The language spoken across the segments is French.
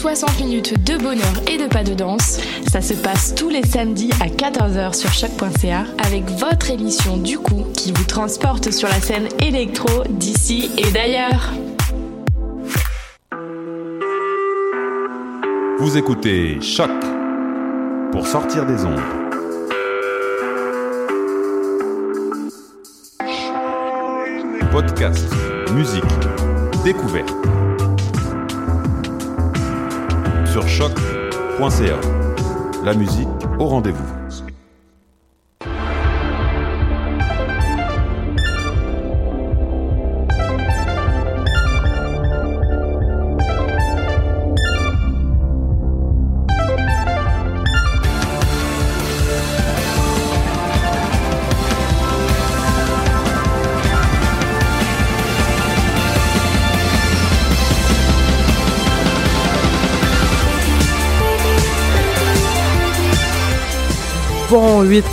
60 minutes de bonheur et de pas de danse. Ça se passe tous les samedis à 14h sur choc.ca avec votre émission du coup qui vous transporte sur la scène électro d'ici et d'ailleurs. Vous écoutez Choc pour sortir des ondes. Podcast, musique, découverte. La musique au rendez-vous.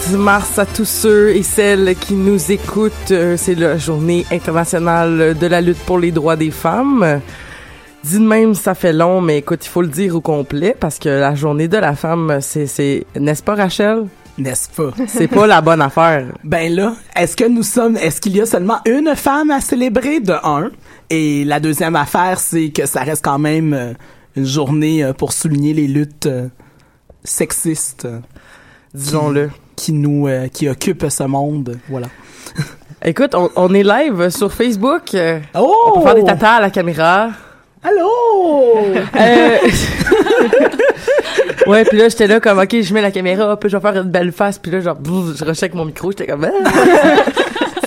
Bon 8 mars à tous ceux et celles qui nous écoutent. Euh, c'est la journée internationale de la lutte pour les droits des femmes. Dit de même, ça fait long, mais écoute, il faut le dire au complet parce que la journée de la femme, c'est, c'est, n'est-ce pas, Rachel? N'est-ce pas? C'est pas la bonne affaire. Ben là, est-ce que nous sommes, est-ce qu'il y a seulement une femme à célébrer de un? Et la deuxième affaire, c'est que ça reste quand même euh, une journée euh, pour souligner les luttes sexistes disons-le. Qui, nous, euh, qui occupe ce monde, voilà. Écoute, on, on, est live sur Facebook. Oh! On peut faire des tatas à la caméra. Allô! euh... ouais, puis là, j'étais là comme, OK, je mets la caméra, puis je vais faire une belle face, puis là, genre, je recheck mon micro, j'étais comme... Ah!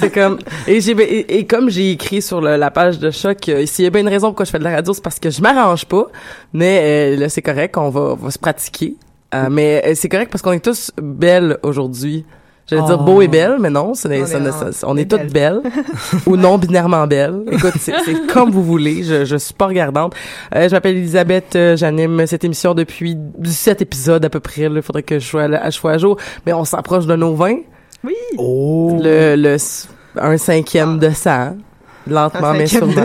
c'est comme et j'ai et, comme j'ai écrit sur le, la page de choc euh, s'il y a bien une raison pourquoi je fais de la radio c'est parce que je m'arrange pas mais euh, là c'est correct on va, on va se pratiquer euh, mais euh, c'est correct parce qu'on est tous belles aujourd'hui. J'allais dire beau et oh. belle, mais non, on, est, on est toutes belles ou non binairement belles. Écoute, c'est comme vous voulez. Je, je suis pas regardante. Euh, je m'appelle Elisabeth. J'anime cette émission depuis 17 épisodes à peu près. Il faudrait que je sois, à, je sois à jour. Mais on s'approche de nos 20. Oui. Oh. Le, le un cinquième de ça. Lentement mais sûrement.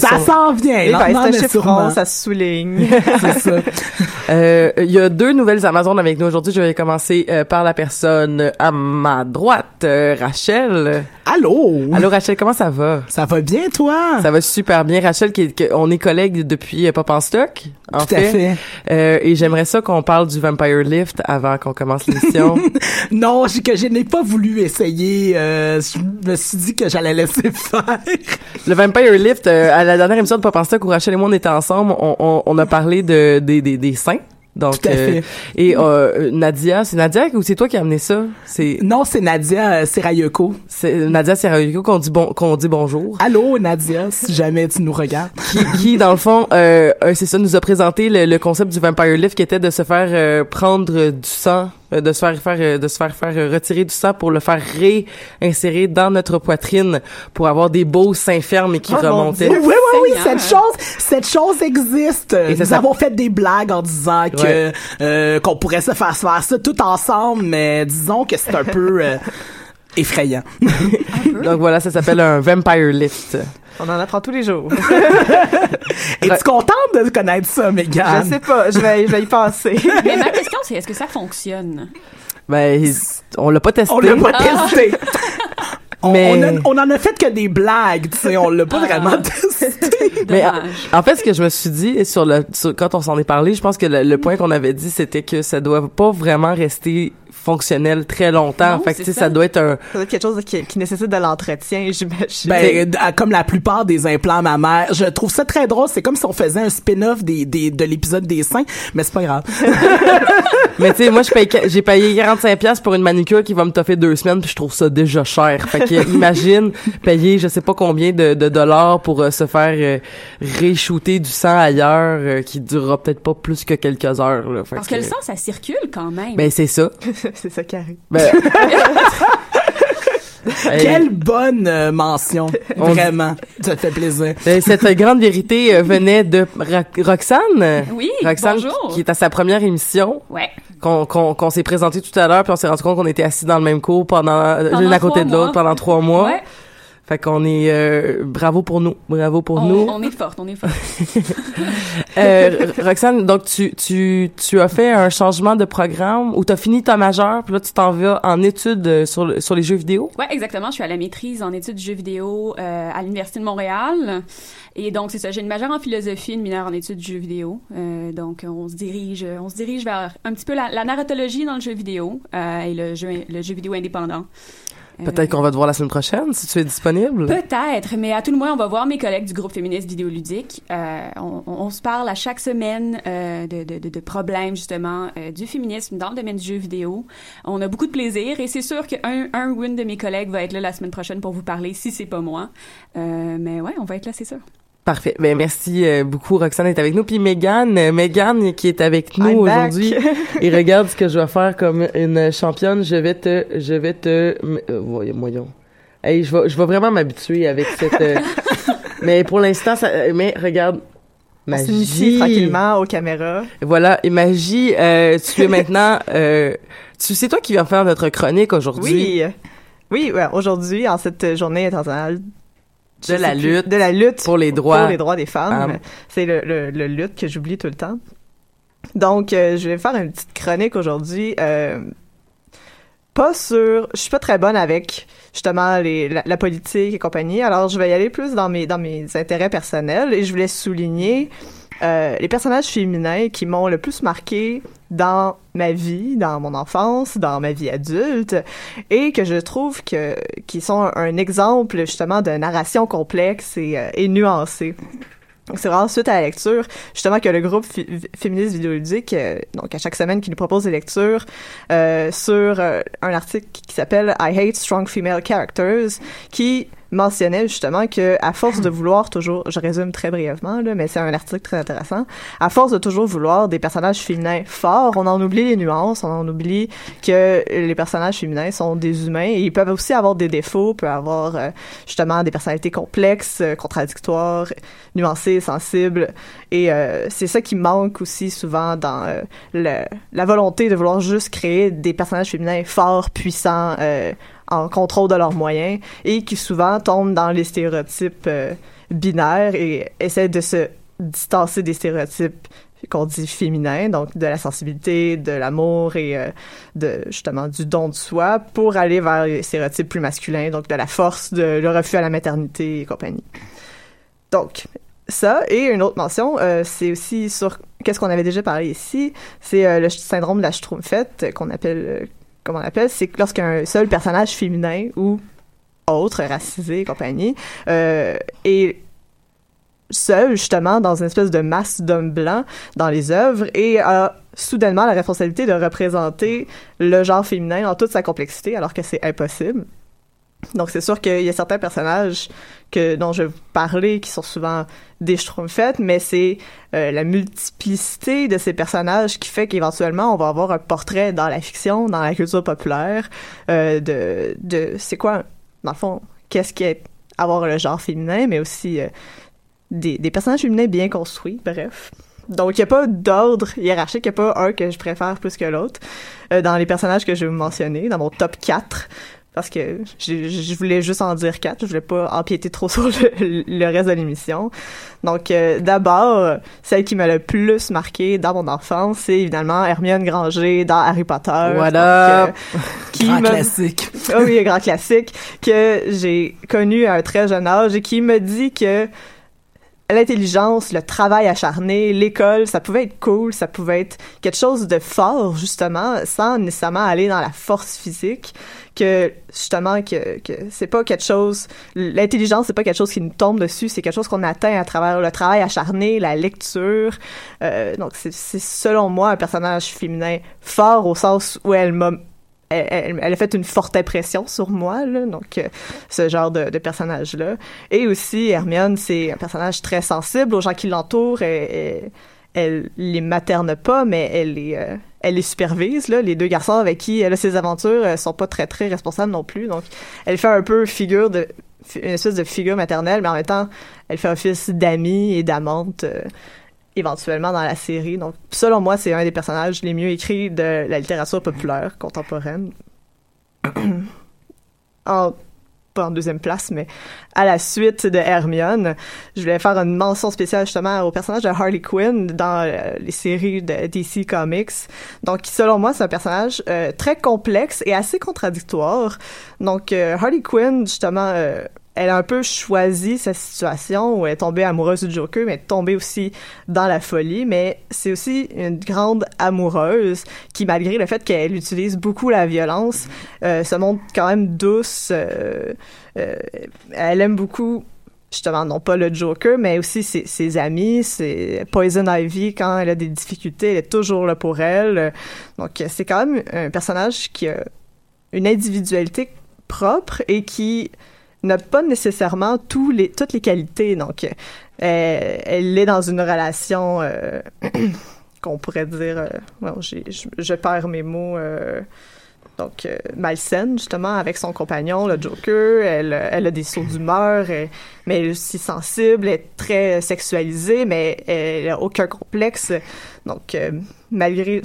ça s'en vient. Ben, c'est chiffron, ça se souligne. c'est ça. Euh, il y a deux nouvelles Amazones avec nous aujourd'hui. Je vais commencer euh, par la personne à ma droite, euh, Rachel. Allô? Allô Rachel, comment ça va? Ça va bien toi? Ça va super bien Rachel qui, on est collègues depuis Pop en stock. En Tout fait. à fait. et j'aimerais ça qu'on parle du Vampire Lift avant qu'on commence l'émission. non, que je n'ai pas voulu essayer. je me suis dit que j'allais laisser faire. Le Vampire Lift euh, à la dernière émission de Pop en Stock où Rachel et moi on était ensemble, on, on, on a parlé de des des, des seins. Donc, Tout à fait. Euh, et euh, Nadia, c'est Nadia ou c'est toi qui as amené ça? C'est non, c'est Nadia Serayeko. C'est Nadia Serayeko qu'on dit bon qu'on dit bonjour. Allô Nadia, si jamais tu nous regardes. qui, qui dans le fond, euh, c'est ça, nous a présenté le, le, concept du Vampire Lift qui était de se faire prendre du sang euh, de se faire faire euh, de se faire faire euh, retirer du sang pour le faire réinsérer dans notre poitrine pour avoir des beaux seins fermes et qui Oh, mon remontaient. Oui, oui, oui, cette chose, cette chose existe. Et Nous avons fait des blagues en disant que Ouais. euh, qu'on pourrait se faire faire ça tout ensemble, mais disons que c'est un peu euh, effrayant. Donc voilà, ça s'appelle un vampire lift. On en apprend tous les jours. Es-tu contente de connaître ça, Megan? je sais pas, je vais, je vais y penser. Mais ma question, c'est est-ce que ça fonctionne? Ben on l'a pas testé. On l'a pas testé. On, Mais- on, a- on en a fait que des blagues, tu sais, on l'a pas vraiment testé. Mais en, fait, ce que je me suis dit sur le sur- quand on s'en est parlé, je pense que le, le point qu'on avait dit, c'était que ça doit pas vraiment rester fonctionnel très longtemps. Non, fait que c'est tu sais, ça. ça doit être un Ça doit être quelque chose qui, qui nécessite de l'entretien, j'imagine. Ben, comme la plupart des implants mammaires, je trouve ça très drôle. C'est comme si on faisait un spin-off des, des, de l'épisode des seins, mais c'est pas grave. Mais tu sais, moi, que- j'ai payé 45 pièces pour une manicure qui va me toffer deux semaines, puis je trouve ça déjà cher. Fait que imagine payer, je sais pas combien de, de dollars pour euh, se faire euh, ré-shooter du sang ailleurs, euh, qui durera peut-être pas plus que quelques heures. Là. Fait Parce que le sang, ça circule quand même. Ben c'est ça. c'est ça qui arrive. Ben, Hey, Quelle bonne euh, mention. On- Vraiment. Ça fait plaisir. ben, cette grande vérité euh, venait de Ro- Roxane. Oui, Roxane, bonjour. qui est à sa première émission, Ouais. qu'on s'est présenté tout à l'heure, puis on s'est rendu compte qu'on était assis dans le même cours pendant, l'une à côté de l'autre pendant trois mois. Ouais. Fait qu'on est euh, bravo pour nous, bravo pour On, nous. on est forte, on est forte. Euh, Roxane, donc tu tu tu as fait un changement de programme ou t'as fini ta majeure, puis là tu t'en vas en études euh, sur sur les jeux vidéo? Ouais, exactement. Je suis à la maîtrise en études de jeux vidéo euh, à l'Université de Montréal. Et donc, c'est ça. J'ai une majeure en philosophie, une mineure en études de jeux vidéo. Donc, on se dirige, on se dirige vers un petit peu la, la narratologie dans le jeu vidéo et le jeu, le jeu vidéo indépendant. Euh, Peut-être qu'on va te voir la semaine prochaine si tu es disponible. Peut-être, mais à tout le moins, on va voir mes collègues du groupe féministe vidéoludique. Euh, on, on- on se parle à chaque semaine euh, de, de, de, de problèmes, justement, euh, du féminisme dans le domaine du jeu vidéo. On a beaucoup de plaisir et c'est sûr qu'un un ou une de mes collègues va être là la semaine prochaine pour vous parler, si c'est pas moi. Euh, mais ouais, on va être là, c'est sûr. Parfait. Ben merci euh, beaucoup Roxane d'être avec nous puis Megan, euh, Megan qui est avec nous aujourd'hui. Et regarde ce que je vais faire comme une championne, je vais te je vais te euh, voyons, voyons. Hey, je vais je vais vraiment m'habituer avec cette euh, mais pour l'instant ça mais regarde On magie. tranquillement aux caméras. Voilà, et magie, euh, tu es maintenant euh, tu sais toi qui viens faire notre chronique aujourd'hui. Oui. Oui, ouais, aujourd'hui, en cette journée internationale De la plus, lutte de la lutte pour les droits. pour les droits des femmes. femmes. C'est le, le, le lutte que j'oublie tout le temps. Donc, euh, je vais faire une petite chronique aujourd'hui. euh, pas sur, je suis pas très bonne avec justement les, la, la politique et compagnie. Alors, je vais y aller plus dans mes dans mes intérêts personnels et je voulais souligner euh, les personnages féminins qui m'ont le plus marqué dans ma vie, dans mon enfance, dans ma vie adulte, et que je trouve que qui sont un, exemple justement de narration complexe et, euh, et nuancée. Donc, C'est vraiment suite à la lecture, justement, que le groupe féministe vidéoludique, euh, donc à chaque semaine, qui nous propose des lectures euh, sur euh, un article qui s'appelle I Hate Strong Female Characters, qui mentionnait justement que à force de vouloir toujours, je résume très brièvement là, mais c'est un article très intéressant, à force de toujours vouloir des personnages féminins forts, on en oublie les nuances, on en oublie que les personnages féminins sont des humains et ils peuvent aussi avoir des défauts, peuvent avoir euh, justement des personnalités complexes, euh, contradictoires, nuancées, sensibles et euh, c'est ça qui manque aussi souvent dans euh, le- la volonté de vouloir juste créer des personnages féminins forts, puissants, en contrôle de leurs moyens et qui souvent tombent dans les stéréotypes euh, binaires et essaient de se distancer des stéréotypes qu'on dit féminins, donc de la sensibilité, de l'amour et euh, de justement du don de soi pour aller vers les stéréotypes plus masculins, donc de la force, de le refus à la maternité et compagnie. Donc, ça, et une autre mention, euh, c'est aussi sur qu'est-ce qu'on avait déjà parlé ici, c'est le syndrome de la Schtroumpfette, qu'on appelle, comment on appelle, c'est lorsqu'un seul personnage féminin ou autre, racisé et compagnie, euh, est seul, justement, dans une espèce de masse d'hommes blancs dans les œuvres et a soudainement la responsabilité de représenter le genre féminin dans toute sa complexité, alors que c'est impossible. Donc c'est sûr qu'il y a certains personnages dont je vais vous parler qui sont souvent des schtroumpfettes, mais c'est euh, la multiplicité de ces personnages qui fait qu'éventuellement on va avoir un portrait dans la fiction, dans la culture populaire euh, de de c'est quoi dans le fond qu'est-ce qui est avoir le genre féminin, mais aussi euh, des, personnages féminins bien construits, bref. Donc, il n'y a pas d'ordre hiérarchique, il n'y a pas un que je préfère plus que l'autre dans les personnages que je vais vous mentionner, dans mon top 4 parce que je, je voulais juste en dire quatre, je voulais pas empiéter trop sur le, le reste de l'émission. Donc euh, d'abord, celle qui m'a le plus marqué dans mon enfance, c'est évidemment Hermione Granger dans Harry Potter. Voilà. Donc, euh, qui Grand me- classique. Ah oui, un grand classique que j'ai connu à un très jeune âge et qui me dit que l'intelligence, le travail acharné, l'école, ça pouvait être cool, ça pouvait être quelque chose de fort, justement, sans nécessairement aller dans la force physique, que, justement, que, que c'est pas quelque chose, l'intelligence, c'est pas quelque chose qui nous tombe dessus, c'est quelque chose qu'on atteint à travers le travail acharné, la lecture, euh, donc c'est, selon moi un personnage féminin fort au sens où elle m'a elle, a fait une forte impression sur moi, donc euh, ce genre de, personnage-là. Et aussi, Hermione, c'est un personnage très sensible aux gens qui l'entourent. Elle, elle, les materne pas, mais elle les, euh, supervise. Les deux garçons avec qui elle a ses aventures euh, sont pas très, très responsables non plus. Donc, elle fait un peu figure de une espèce de figure maternelle, mais en même temps, elle fait office d'amie et d'amante. Éventuellement dans la série. Donc, selon moi, c'est un des personnages les mieux écrits de la littérature populaire contemporaine. en, pas en deuxième place, mais à la suite de Hermione, je voulais faire une mention spéciale justement au personnage de Harley Quinn dans euh, les séries de DC Comics. Donc, selon moi, c'est un personnage euh, très complexe et assez contradictoire. Donc, euh, Harley Quinn, justement, euh, elle a un peu choisi sa situation où elle est tombée amoureuse du Joker, mais est tombée aussi dans la folie. Mais c'est aussi une grande amoureuse qui, malgré le fait qu'elle utilise beaucoup la violence, euh, se montre quand même douce. euh, euh, elle aime beaucoup justement non pas le Joker mais aussi ses, amis c'est Poison Ivy quand elle a des difficultés elle est toujours là pour elle donc c'est quand même un personnage qui a une individualité propre et qui n'a pas nécessairement tous les, toutes les qualités. Donc, euh, elle est dans une relation euh, qu'on pourrait dire... euh, bon, j'ai- je, je perds mes mots... euh, donc, euh, malsaine, justement, avec son compagnon, le Joker. Elle, euh, elle a des sauts d'humeur, elle- mais elle est aussi sensible, elle est très sexualisée, mais elle n'a aucun complexe. Donc, euh, malgré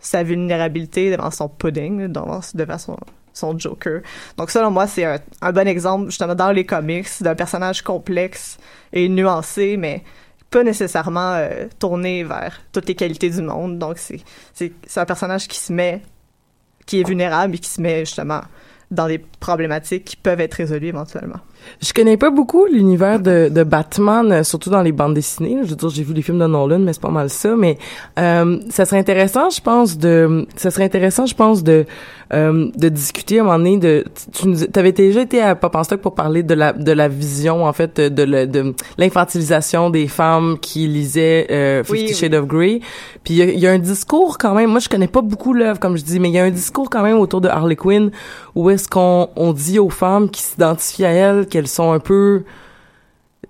sa vulnérabilité devant son pudding, devant, devant son, son Joker. Donc, selon moi, c'est un, bon exemple, justement, dans les comics, d'un personnage complexe et nuancé, mais pas nécessairement euh, tourné vers toutes les qualités du monde. Donc, c'est un personnage qui se met qui est vulnérable et qui se met justement dans des problématiques qui peuvent être résolues éventuellement. Je connais pas beaucoup l'univers de, de Batman, euh, surtout dans les bandes dessinées. Je veux dire, j'ai vu les films de Nolan, mais c'est pas mal ça. Mais euh, ça serait intéressant, je pense, de, ça serait intéressant, je pense, de euh, de discuter à un moment donné. De, tu nous, avais déjà été à Pop en Stock pour parler de la de la vision, en fait, de le- de l'infantilisation des femmes qui lisaient euh, Fifty Oui, of Grey. Puis il y y a un discours quand même. Moi, je connais pas beaucoup l'œuvre, comme je dis, mais il y a un discours quand même autour de Harley Quinn où est-ce qu'on on dit aux femmes qui s'identifient à elles qu'elles sont un peu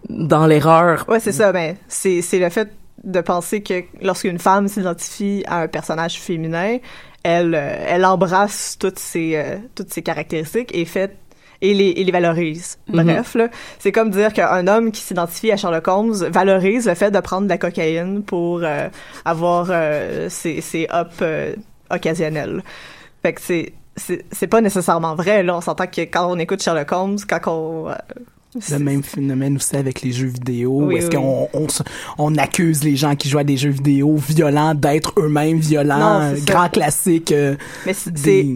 dans l'erreur? Ouais, c'est ça. Ben, c'est c'est le fait de penser que lorsqu'une femme s'identifie à un personnage féminin, elle euh, elle embrasse toutes ses euh, toutes ses caractéristiques et fait et les, et les valorise. Mhm. Bref, là, c'est comme dire qu'un homme qui s'identifie à Sherlock Holmes valorise le fait de prendre de la cocaïne pour euh, avoir ses, ses ups occasionnels. Fait que c'est c'est pas nécessairement vrai là on s'entend que quand on écoute Sherlock Holmes quand on euh, Le même phénomène aussi avec les jeux vidéo. Oui, Est-ce oui. qu'on on, se- on accuse les gens qui jouent à des jeux vidéo violents d'être eux-mêmes violents? Non, c'est ça. grand classique. euh, mais c'est.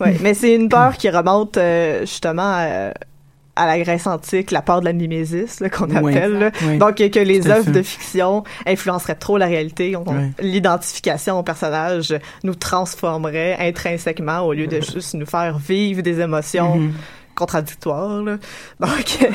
Ouais, une peur qui remonte euh, justement euh, à la Grèce antique, la peur de la mimésis qu'on Oui. appelle. là. Oui. Donc que les œuvres de fiction influenceraient trop la réalité, l'identification au personnage nous transformerait intrinsèquement au lieu de juste nous faire vivre des émotions Mhm. contradictoires. là. Donc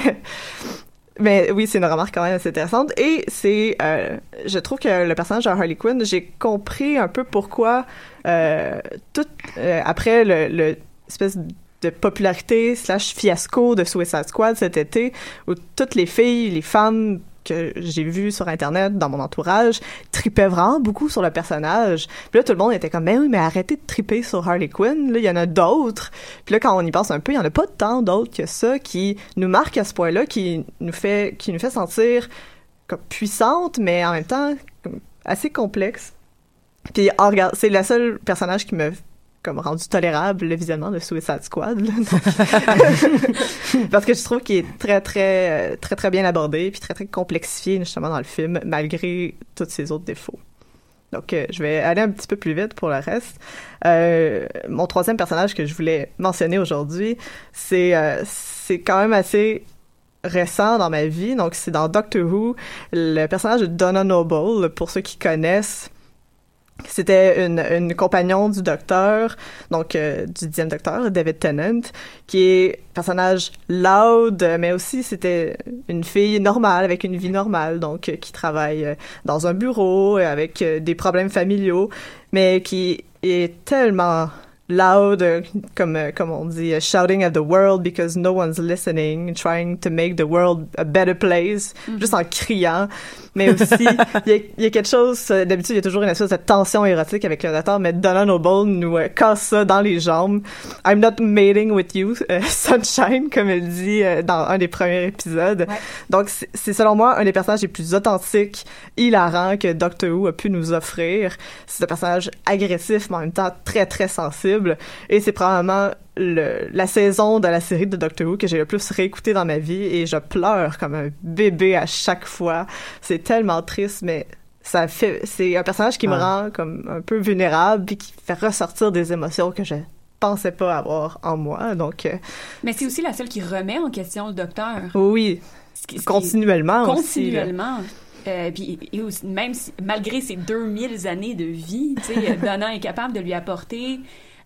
Mais oui, c'est une remarque quand même assez intéressante. Et c'est, euh, je trouve que le personnage de Harley Quinn, j'ai compris un peu pourquoi, euh, tout, euh, après le, le espèce de popularité slash fiasco de Suicide Squad cet été, où toutes les filles, les femmes que j'ai vues sur internet dans mon entourage tripaient vraiment beaucoup sur le personnage. Puis là tout le monde était comme mais oui mais arrêtez de triper sur Harley Quinn, là il y en a d'autres. Puis là quand on y pense un peu, il y en a pas tant d'autres que ça qui nous marquent à ce point-là qui nous fait qui nous fait sentir comme puissante mais en même temps assez complexe. Puis regarde, c'est le seul personnage qui me comme rendu tolérable le visionnement de Suicide Squad là. Parce que je trouve qu'il est très très euh, très très bien abordé puis très très complexifié justement dans le film malgré tous ses autres défauts. Donc euh, je vais aller un petit peu plus vite pour le reste. Euh, mon troisième personnage que je voulais mentionner aujourd'hui, c'est euh, c'est quand même assez récent dans ma vie. Donc c'est dans Doctor Who, le personnage de Donna Noble pour ceux qui connaissent. C'était une, une compagnon du docteur, donc euh, du dixième docteur, David Tennant, qui est un personnage loud, mais aussi c'était une fille normale, avec une vie normale, donc euh, qui travaille euh, dans un bureau, avec des problèmes familiaux, mais qui est tellement loud, euh, comme, euh, comme on dit, euh, shouting at the world because no one's listening, trying to make the world a better place, juste en criant. Mais aussi, il y, y a quelque chose, d'habitude, il y a toujours une espèce de tension érotique avec le docteur, mais Donna Noble nous euh, casse ça dans les jambes. I'm not mating with you, euh, sunshine, comme elle dit euh, dans un des premiers épisodes. Donc, c'est c'est selon moi un des personnages les plus authentiques, hilarants que Doctor Who a pu nous offrir. C'est un personnage agressif, mais en même temps très, très sensible. Et c'est probablement le, la saison de la série de Doctor Who que j'ai le plus réécouté dans ma vie et je pleure comme un bébé à chaque fois. C'est tellement triste, mais ça fait, c'est un personnage qui me rend comme un peu vulnérable puis qui fait ressortir des émotions que je pensais pas avoir en moi. Donc, euh, Mais c'est aussi la seule qui remet en question le docteur. oui, Ce qui- ce qui- continuellement aussi. continuellement. Euh, puis et aussi, même si, malgré ses 2000 années de vie, Donna est capable de lui apporter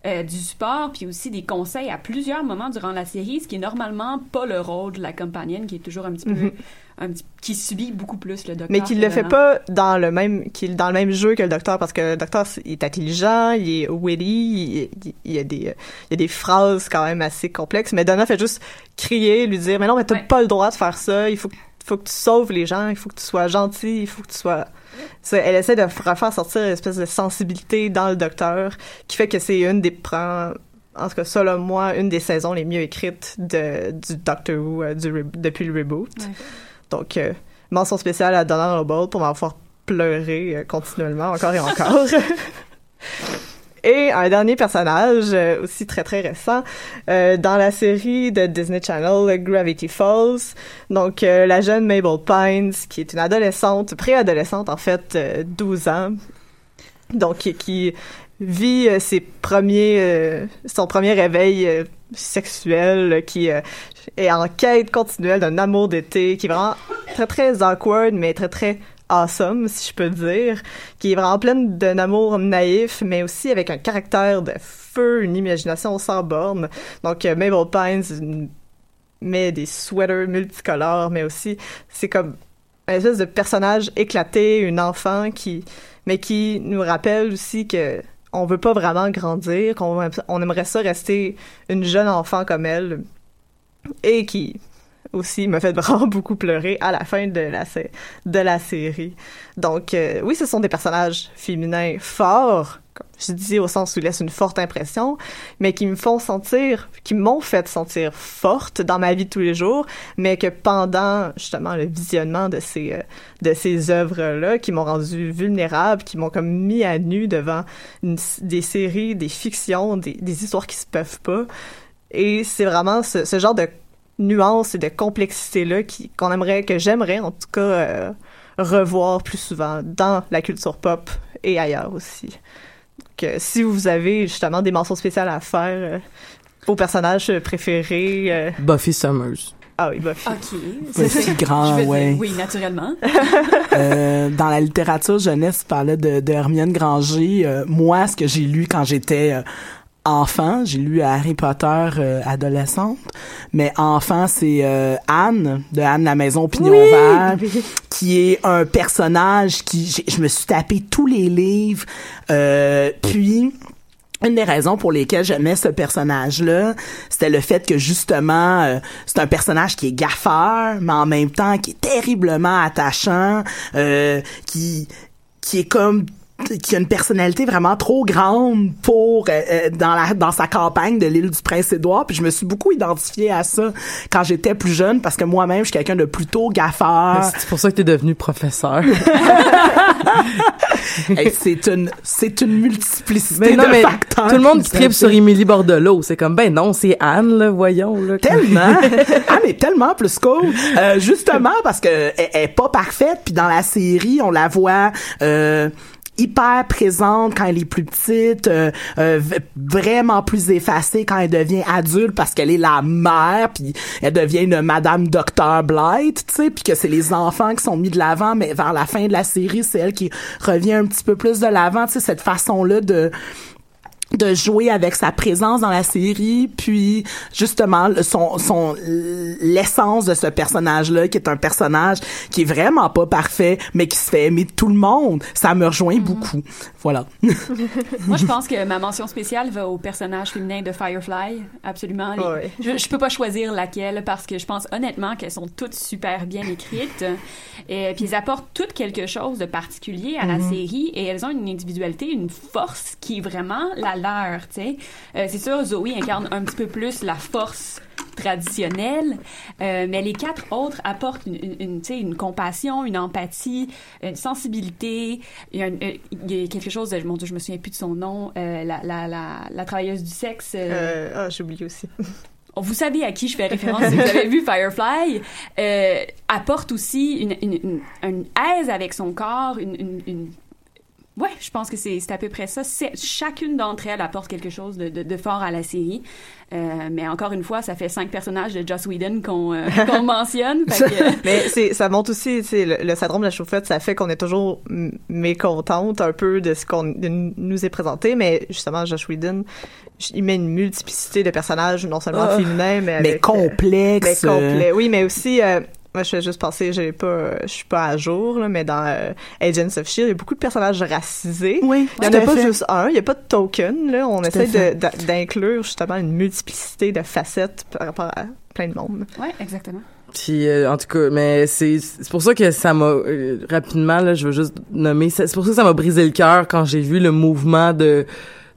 euh, du support puis aussi des conseils à plusieurs moments durant la série, ce qui est normalement pas le rôle de la compagnonne qui est toujours un petit peu Mhm. un petit, qui subit beaucoup plus le docteur. Mais que le fait pas dans le même qu'il dans le même jeu que le docteur parce que le docteur il est intelligent, il est witty, il, y a des il y a des phrases quand même assez complexes mais Donna fait juste crier, lui dire mais non mais t'as Ouais. pas le droit de faire ça, il faut que faut que tu sauves les gens, il faut que tu sois gentil, il faut que tu sois elle essaie de refaire sortir une espèce de sensibilité dans le docteur qui fait que c'est une des en tout cas selon moi une des saisons les mieux écrites de du Doctor Who euh, du depuis le reboot. Donc euh, mention spéciale à Donna Noble pour m'avoir pleuré euh, continuellement encore et encore. Et un dernier personnage, euh, aussi très très récent, euh, dans la série de Disney Channel, Gravity Falls. Donc, euh, la jeune Mabel Pines, qui est une adolescente, préadolescente en fait, euh, 12 ans, donc qui, vit ses premiers, son premier réveil sexuel, qui est en quête continuelle d'un amour d'été, qui est vraiment très très awkward, mais très très awesome, si je peux dire, qui est vraiment pleine d'un amour naïf, mais aussi avec un caractère de feu, une imagination sans borne. Donc, euh, Mabel Pines met des sweaters multicolores, mais aussi, c'est comme un espèce de personnage éclaté, une enfant qui, mais qui nous rappelle aussi que on veut pas vraiment grandir, qu'on on aimerait ça rester une jeune enfant comme elle, et qui aussi me fait vraiment beaucoup pleurer à la fin de la, série. Donc, euh, oui, ce sont des personnages féminins forts, comme je dis au sens où ils laissent une forte impression, mais qui me font sentir, qui m'ont fait sentir forte dans ma vie de tous les jours, mais que pendant justement le visionnement de ces euh, de ces œuvres-là, qui m'ont rendu vulnérable, qui m'ont comme mis à nu devant des séries, des fictions, des, des histoires qui se peuvent pas. Et c'est vraiment ce genre de nuance et de complexité-là qui- qu'on aimerait, que j'aimerais en tout cas euh, revoir plus souvent dans la culture pop et ailleurs aussi. Donc, euh, si vous avez justement des mentions spéciales à faire euh, aux personnages préférés, euh, Buffy Summers. ah oui, Buffy. OK. C'est grand, Je dire, ouais. oui, naturellement. Euh, dans la littérature jeunesse, tu parlais de, de Hermione Granger. Euh, moi, ce que j'ai lu quand j'étais euh, enfant, j'ai lu Harry Potter euh, adolescente, mais enfant, c'est euh, Anne, de Anne la Maison Pignon Vert, qui est un personnage qui... Je me suis tapé tous les livres, euh, puis... une des raisons pour lesquelles j'aimais ce personnage-là, c'était le fait que justement, euh, c'est un personnage qui est gaffeur, mais en même temps qui est terriblement attachant, euh, qui qui est comme qui a une personnalité vraiment trop grande pour euh, euh, dans la dans sa campagne de l'île du Prince-Édouard puis je me suis beaucoup identifiée à ça quand j'étais plus jeune parce que moi-même je suis quelqu'un de plutôt gaffeur C'est pour ça que t'es devenu professeur. Hey, c'est une c'est une multiplicité Mais non, de mais facteurs tout le monde qui tripe sur. Émilie Bordelot. C'est comme, ben non, c'est Anne, là, voyons, là. Tellement. ah, mais tellement plus cool. Euh, justement parce que elle, elle est pas parfaite, puis dans la série, on la voit euh, hyper présente quand elle est plus petite, euh, euh, vraiment plus effacée quand elle devient adulte parce qu'elle est la mère, puis elle devient une Madame Docteur Blight, tu sais, puis que c'est les enfants qui sont mis de l'avant, mais vers la fin de la série, c'est elle qui revient un petit peu plus de l'avant, tu sais, cette façon-là de de jouer avec sa présence dans la série puis justement son son l'essence de ce personnage là qui est un personnage qui est vraiment pas parfait mais qui se fait aimer de tout le monde ça me rejoint beaucoup voilà Moi, je pense que ma mention spéciale va au personnage féminin de Firefly. Absolument. Les- Ouais. Je, je peux pas choisir laquelle parce que je pense honnêtement qu'elles sont toutes super bien écrites. Et puis elles apportent toutes quelque chose de particulier à la série et elles ont une individualité, une force qui est vraiment la leur, tu sais. Euh, c'est sûr, Zoe incarne un petit peu plus la force traditionnelle, euh, mais les quatre autres apportent une, une, une, une compassion, une empathie, une sensibilité. Il y a, un- euh, il y a quelque chose, de, mon Dieu, je me souviens plus de son nom, euh, la, la, la, la travailleuse du sexe. ah, j'ai oublié aussi. vous savez à qui je fais référence si vous avez vu Firefly, euh, apporte aussi une, une, une, une aise avec son corps, une- Ouais, je pense que c'est c'est à peu près ça. C'est- Chacune d'entre elles apporte quelque chose de, de, de fort à la série. Euh, mais encore une fois, ça fait cinq personnages de Joss Whedon qu'on euh, qu'on mentionne. Que, euh, Mais c'est, ça montre aussi, tu sais, le, le syndrome de la chauffette, ça fait qu'on est toujours mécontente un peu de ce qu'on de nous est présenté, mais justement, Josh Whedon, il met une multiplicité de personnages, non seulement Ah. féminins, mais mais avec, euh, complexe mais euh, complet. Oui, mais aussi, euh, moi, je fais juste penser, j'ai pas, je suis pas à jour, là, mais dans euh, Agents of Shield, il y a beaucoup de personnages racisés. oui Il n'y en a pas fait. juste un, il n'y a pas de token, là. On essaie d'inclure justement une multiplicité de facettes par rapport à plein de monde. ouais, exactement. Puis euh, en tout cas, mais c'est c'est pour ça que ça m'a euh, rapidement là, je veux juste nommer, c'est c'est pour ça que ça m'a brisé le cœur quand j'ai vu le mouvement de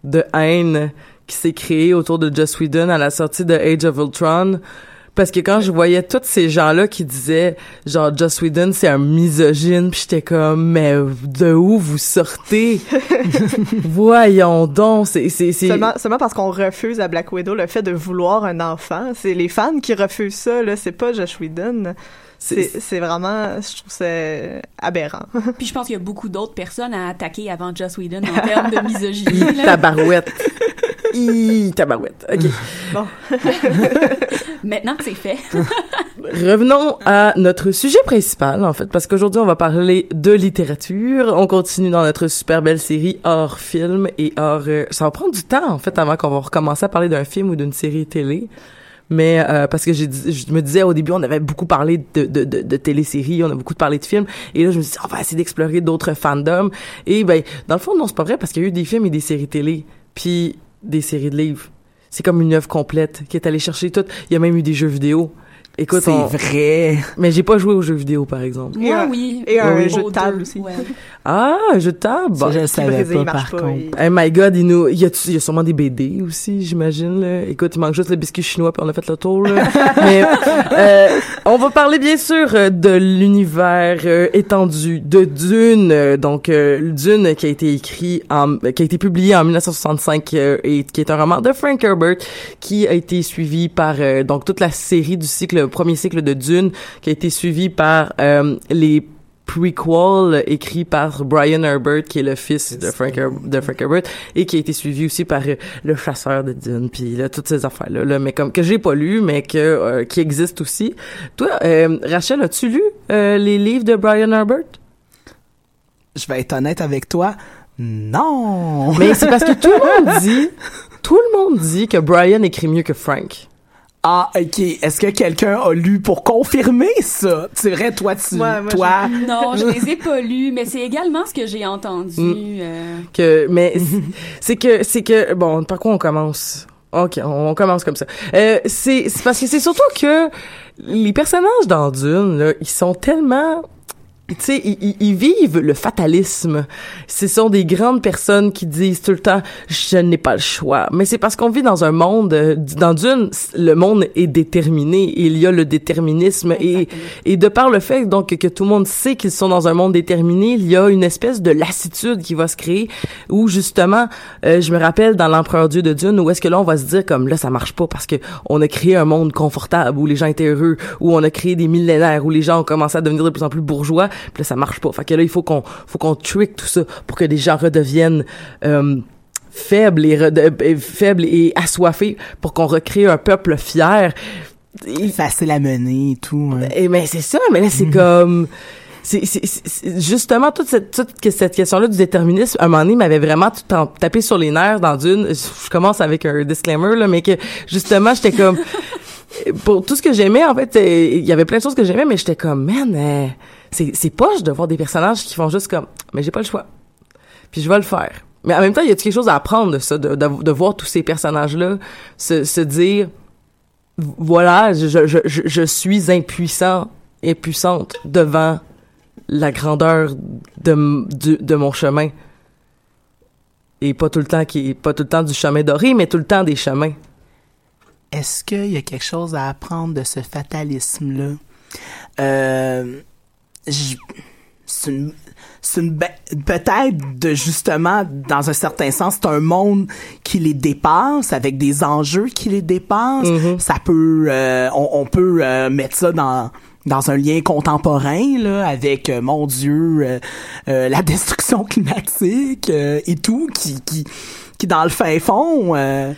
de haine qui s'est créé autour de Joss Whedon à la sortie de Age of Ultron. Parce que quand je voyais tous ces gens-là qui disaient, genre, Joss Whedon, c'est un misogyne, puis j'étais comme, mais de où vous sortez? Voyons donc, c'est, c'est, c'est... Seulement, seulement parce qu'on refuse à Black Widow le fait de vouloir un enfant. C'est les fans qui refusent ça, là. C'est pas Josh Whedon. C'est c'est vraiment, je trouve ça aberrant. Puis je pense qu'il y a beaucoup d'autres personnes à attaquer avant Joss Whedon en termes de misogynie. Tabarouette. Hi, tabarouette. OK. Bon. Maintenant que c'est fait. Revenons à notre sujet principal, en fait, parce qu'aujourd'hui, on va parler de littérature. On continue dans notre super belle série hors film et hors... euh, ça va prendre du temps, en fait, avant qu'on va recommencer à parler d'un film ou d'une série télé. Mais euh, parce que je me disais au début, on avait beaucoup parlé de, de, de, de téléséries, on a beaucoup parlé de films. Et là, je me suis dit, on va essayer d'explorer d'autres fandoms. Et ben, dans le fond, non, c'est pas vrai, parce qu'il y a eu des films et des séries télé, puis des séries de livres. C'est comme une œuvre complète qui est allée chercher tout. Il y a même eu des jeux vidéo. Écoute, c'est on- vrai mais j'ai pas joué aux jeux vidéo, par exemple. Et Moi, un- oui. et un jeu de table aussi. ouais. Ah, un jeu de table? Ça, je le savais pas par pas, contre il- Oh my god, il nous, il y a, il y a sûrement des BD aussi, j'imagine, là. Écoute, il manque juste le biscuit chinois puis on a fait le tour, là. Mais, euh, on va parler bien sûr euh, de l'univers euh, étendu de Dune, euh, donc euh, Dune qui a été écrit en, qui a été publié en 1965 euh, et qui est un roman de Frank Herbert qui a été suivi par euh, donc toute la série du cycle, le premier cycle de Dune qui a été suivi par euh, les prequel écrit par Brian Herbert qui est le fils de Frank, Her- de Frank Herbert et qui a été suivi aussi par euh, le chasseur de Dune puis là toutes ces affaires là, là mais comme que j'ai pas lu mais que euh, qui existent aussi. Toi euh, Rachel as-tu lu les livres de Brian Herbert? Je vais être honnête avec toi non. Mais c'est parce que tout le monde dit tout le monde dit que Brian écrit mieux que Frank Ah, ok. Est-ce que quelqu'un a lu pour confirmer ça? C'est vrai, toi, tu, Ouais, moi, toi. Non, je les ai pas lus, mais c'est également ce que j'ai entendu. Mm. euh, que mais c'est que c'est que bon par quoi on commence? Ok on commence comme ça euh, c'est c'est parce que c'est surtout que les personnages dans Dune là ils sont tellement tu sais, ils, ils- ils vivent le fatalisme. Ce sont des grandes personnes qui disent tout le temps « je n'ai pas le choix ». Mais c'est parce qu'on vit dans un monde, euh, dans Dune, le monde est déterminé. Il y a le déterminisme. Et, et de par le fait donc que tout le monde sait qu'ils sont dans un monde déterminé, il y a une espèce de lassitude qui va se créer où justement, euh, je me rappelle dans l'Empereur Dieu de Dune, où est-ce que là on va se dire comme là ça marche pas parce que on a créé un monde confortable où les gens étaient heureux, où on a créé des millénaires où les gens ont commencé à devenir de plus en plus bourgeois, puis là ça marche pas. Fait que là il faut qu'on faut qu'on trick tout ça pour que les gens redeviennent euh, faibles et rede- euh, faibles et assoiffés pour qu'on recrée un peuple fier. Et- Facile à mener et tout. hein. et mais c'est ça, mais là c'est comme c'est justement toute cette toute cette question-là du déterminisme à un moment donné m'avait vraiment tout tapé sur les nerfs dans une je commence avec un disclaimer là mais que justement j'étais comme pour tout ce que j'aimais en fait il y avait plein de choses que j'aimais mais j'étais comme man euh, c'est poche de voir des personnages qui font juste comme mais j'ai pas le choix puis je vais le faire mais en même temps il y a quelque chose à apprendre de ça de de, de voir tous ces personnages là se se dire voilà, je, je, je, je suis impuissant, impuissante devant la grandeur de, du- de mon chemin. Et pas tout le temps qui pas tout le temps du chemin doré, mais tout le temps des chemins. Est-ce qu'il y a quelque chose à apprendre de ce fatalisme-là? Euh, c'est une, une peut-être de justement, dans un certain sens, c'est un monde qui les dépasse, avec des enjeux qui les dépassent. Ça peut, euh, on, on peut euh, mettre ça dans dans un lien contemporain là avec euh, mon Dieu euh, euh, la destruction climatique euh, et tout qui qui qui dans le fin fond euh,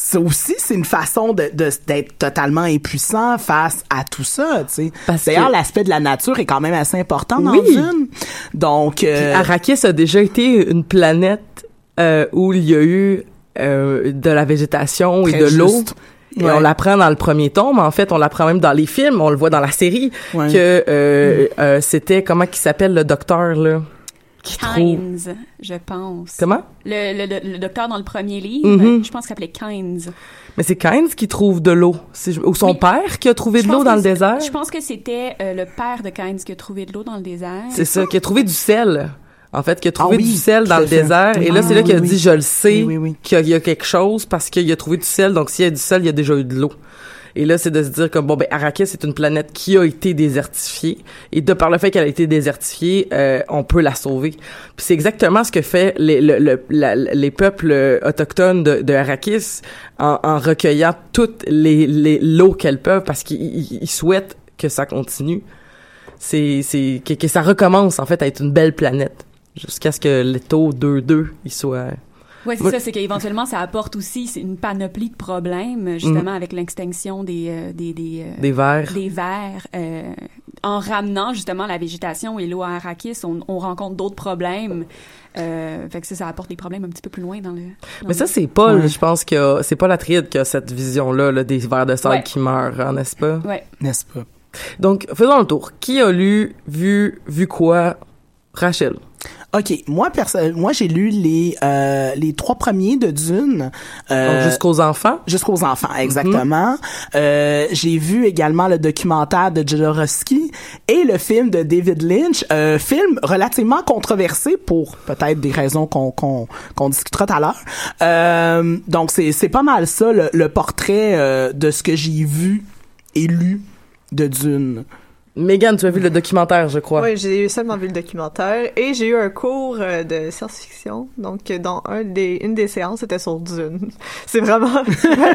ça aussi, c'est une façon de, d'être totalement impuissant face à tout ça, tu sais. Parce D'ailleurs, que- l'aspect de la nature est quand même assez important dans Oui. Dune. Donc, euh, Arrakis a déjà été une planète euh, où il y a eu euh, de la végétation et de l'eau. juste. Et Ouais. on l'apprend dans le premier tome, en fait, on l'apprend même dans les films, on le voit dans la série, Ouais. que c'était, comment qu'il s'appelle le docteur, là? Trouve... Kynes, je pense. Comment? Le, le, le- le docteur dans le premier livre, Mhm. je pense qu'il s'appelait Kynes. Mais c'est Kynes qui trouve de l'eau. Ou son Oui. père qui a trouvé Je de l'eau dans le désert? Je pense que c'était euh, le père de Kynes qui a trouvé de l'eau dans le désert. C'est ça, qui a trouvé du sel. En fait, qui a trouvé Ah oui, du sel dans le fait. désert. Et là, Ah c'est là qu'il a dit, oui. je le sais, Oui, oui, oui. qu'il y a- il y a quelque chose parce qu'il a trouvé du sel. Donc, s'il y a du sel, il y a déjà eu de l'eau. Et là, c'est de se dire comme, bon, ben, Arrakis, c'est une planète qui a été désertifiée. Et de par le fait qu'elle a été désertifiée, euh, on peut la sauver. Puis c'est exactement ce que fait les, le- le- les peuples autochtones de, de Arrakis en, en recueillant toute les, les, l'eau qu'elles peuvent parce qu'ils ils- ils souhaitent que ça continue. C'est, c'est, que, que ça recommence, en fait, à être une belle planète. Jusqu'à ce que l'étau 2-2, il soit... Ouais, c'est ça, c'est qu'éventuellement, ça apporte aussi une panoplie de problèmes, justement, avec l'extinction des, euh, des, des, euh, Mm. Des vers. des vers. euh, en ramenant justement la végétation et l'eau à Arrakis, on, on rencontre d'autres problèmes. Euh, fait que ça, ça apporte des problèmes un petit peu plus loin dans le. dans Mais ça, c'est Paul, Ouais. je pense que c'est pas la triade qui a cette vision-là, là, des vers de sable Ouais. qui meurent, hein, n'est-ce pas? Ouais. n'est-ce pas? Donc, faisons le tour. Qui a lu, vu, vu quoi? Rachel? OK, moi perso- moi j'ai lu les euh, les trois premiers de Dune euh, jusqu'aux enfants? jusqu'aux enfants exactement. Euh, j'ai vu également le documentaire de Jodorowsky et le film de David Lynch, euh, film relativement controversé pour peut-être des raisons qu'on qu'on qu'on discutera tout à l'heure. Euh, donc c'est c'est pas mal ça le, le portrait euh, de ce que j'ai vu et lu de Dune. Megan, tu as vu le documentaire, je crois. Oui, j'ai seulement vu le documentaire et j'ai eu un cours euh, de science-fiction. Donc, dans un des, une des séances, c'était sur Dune. C'est vraiment...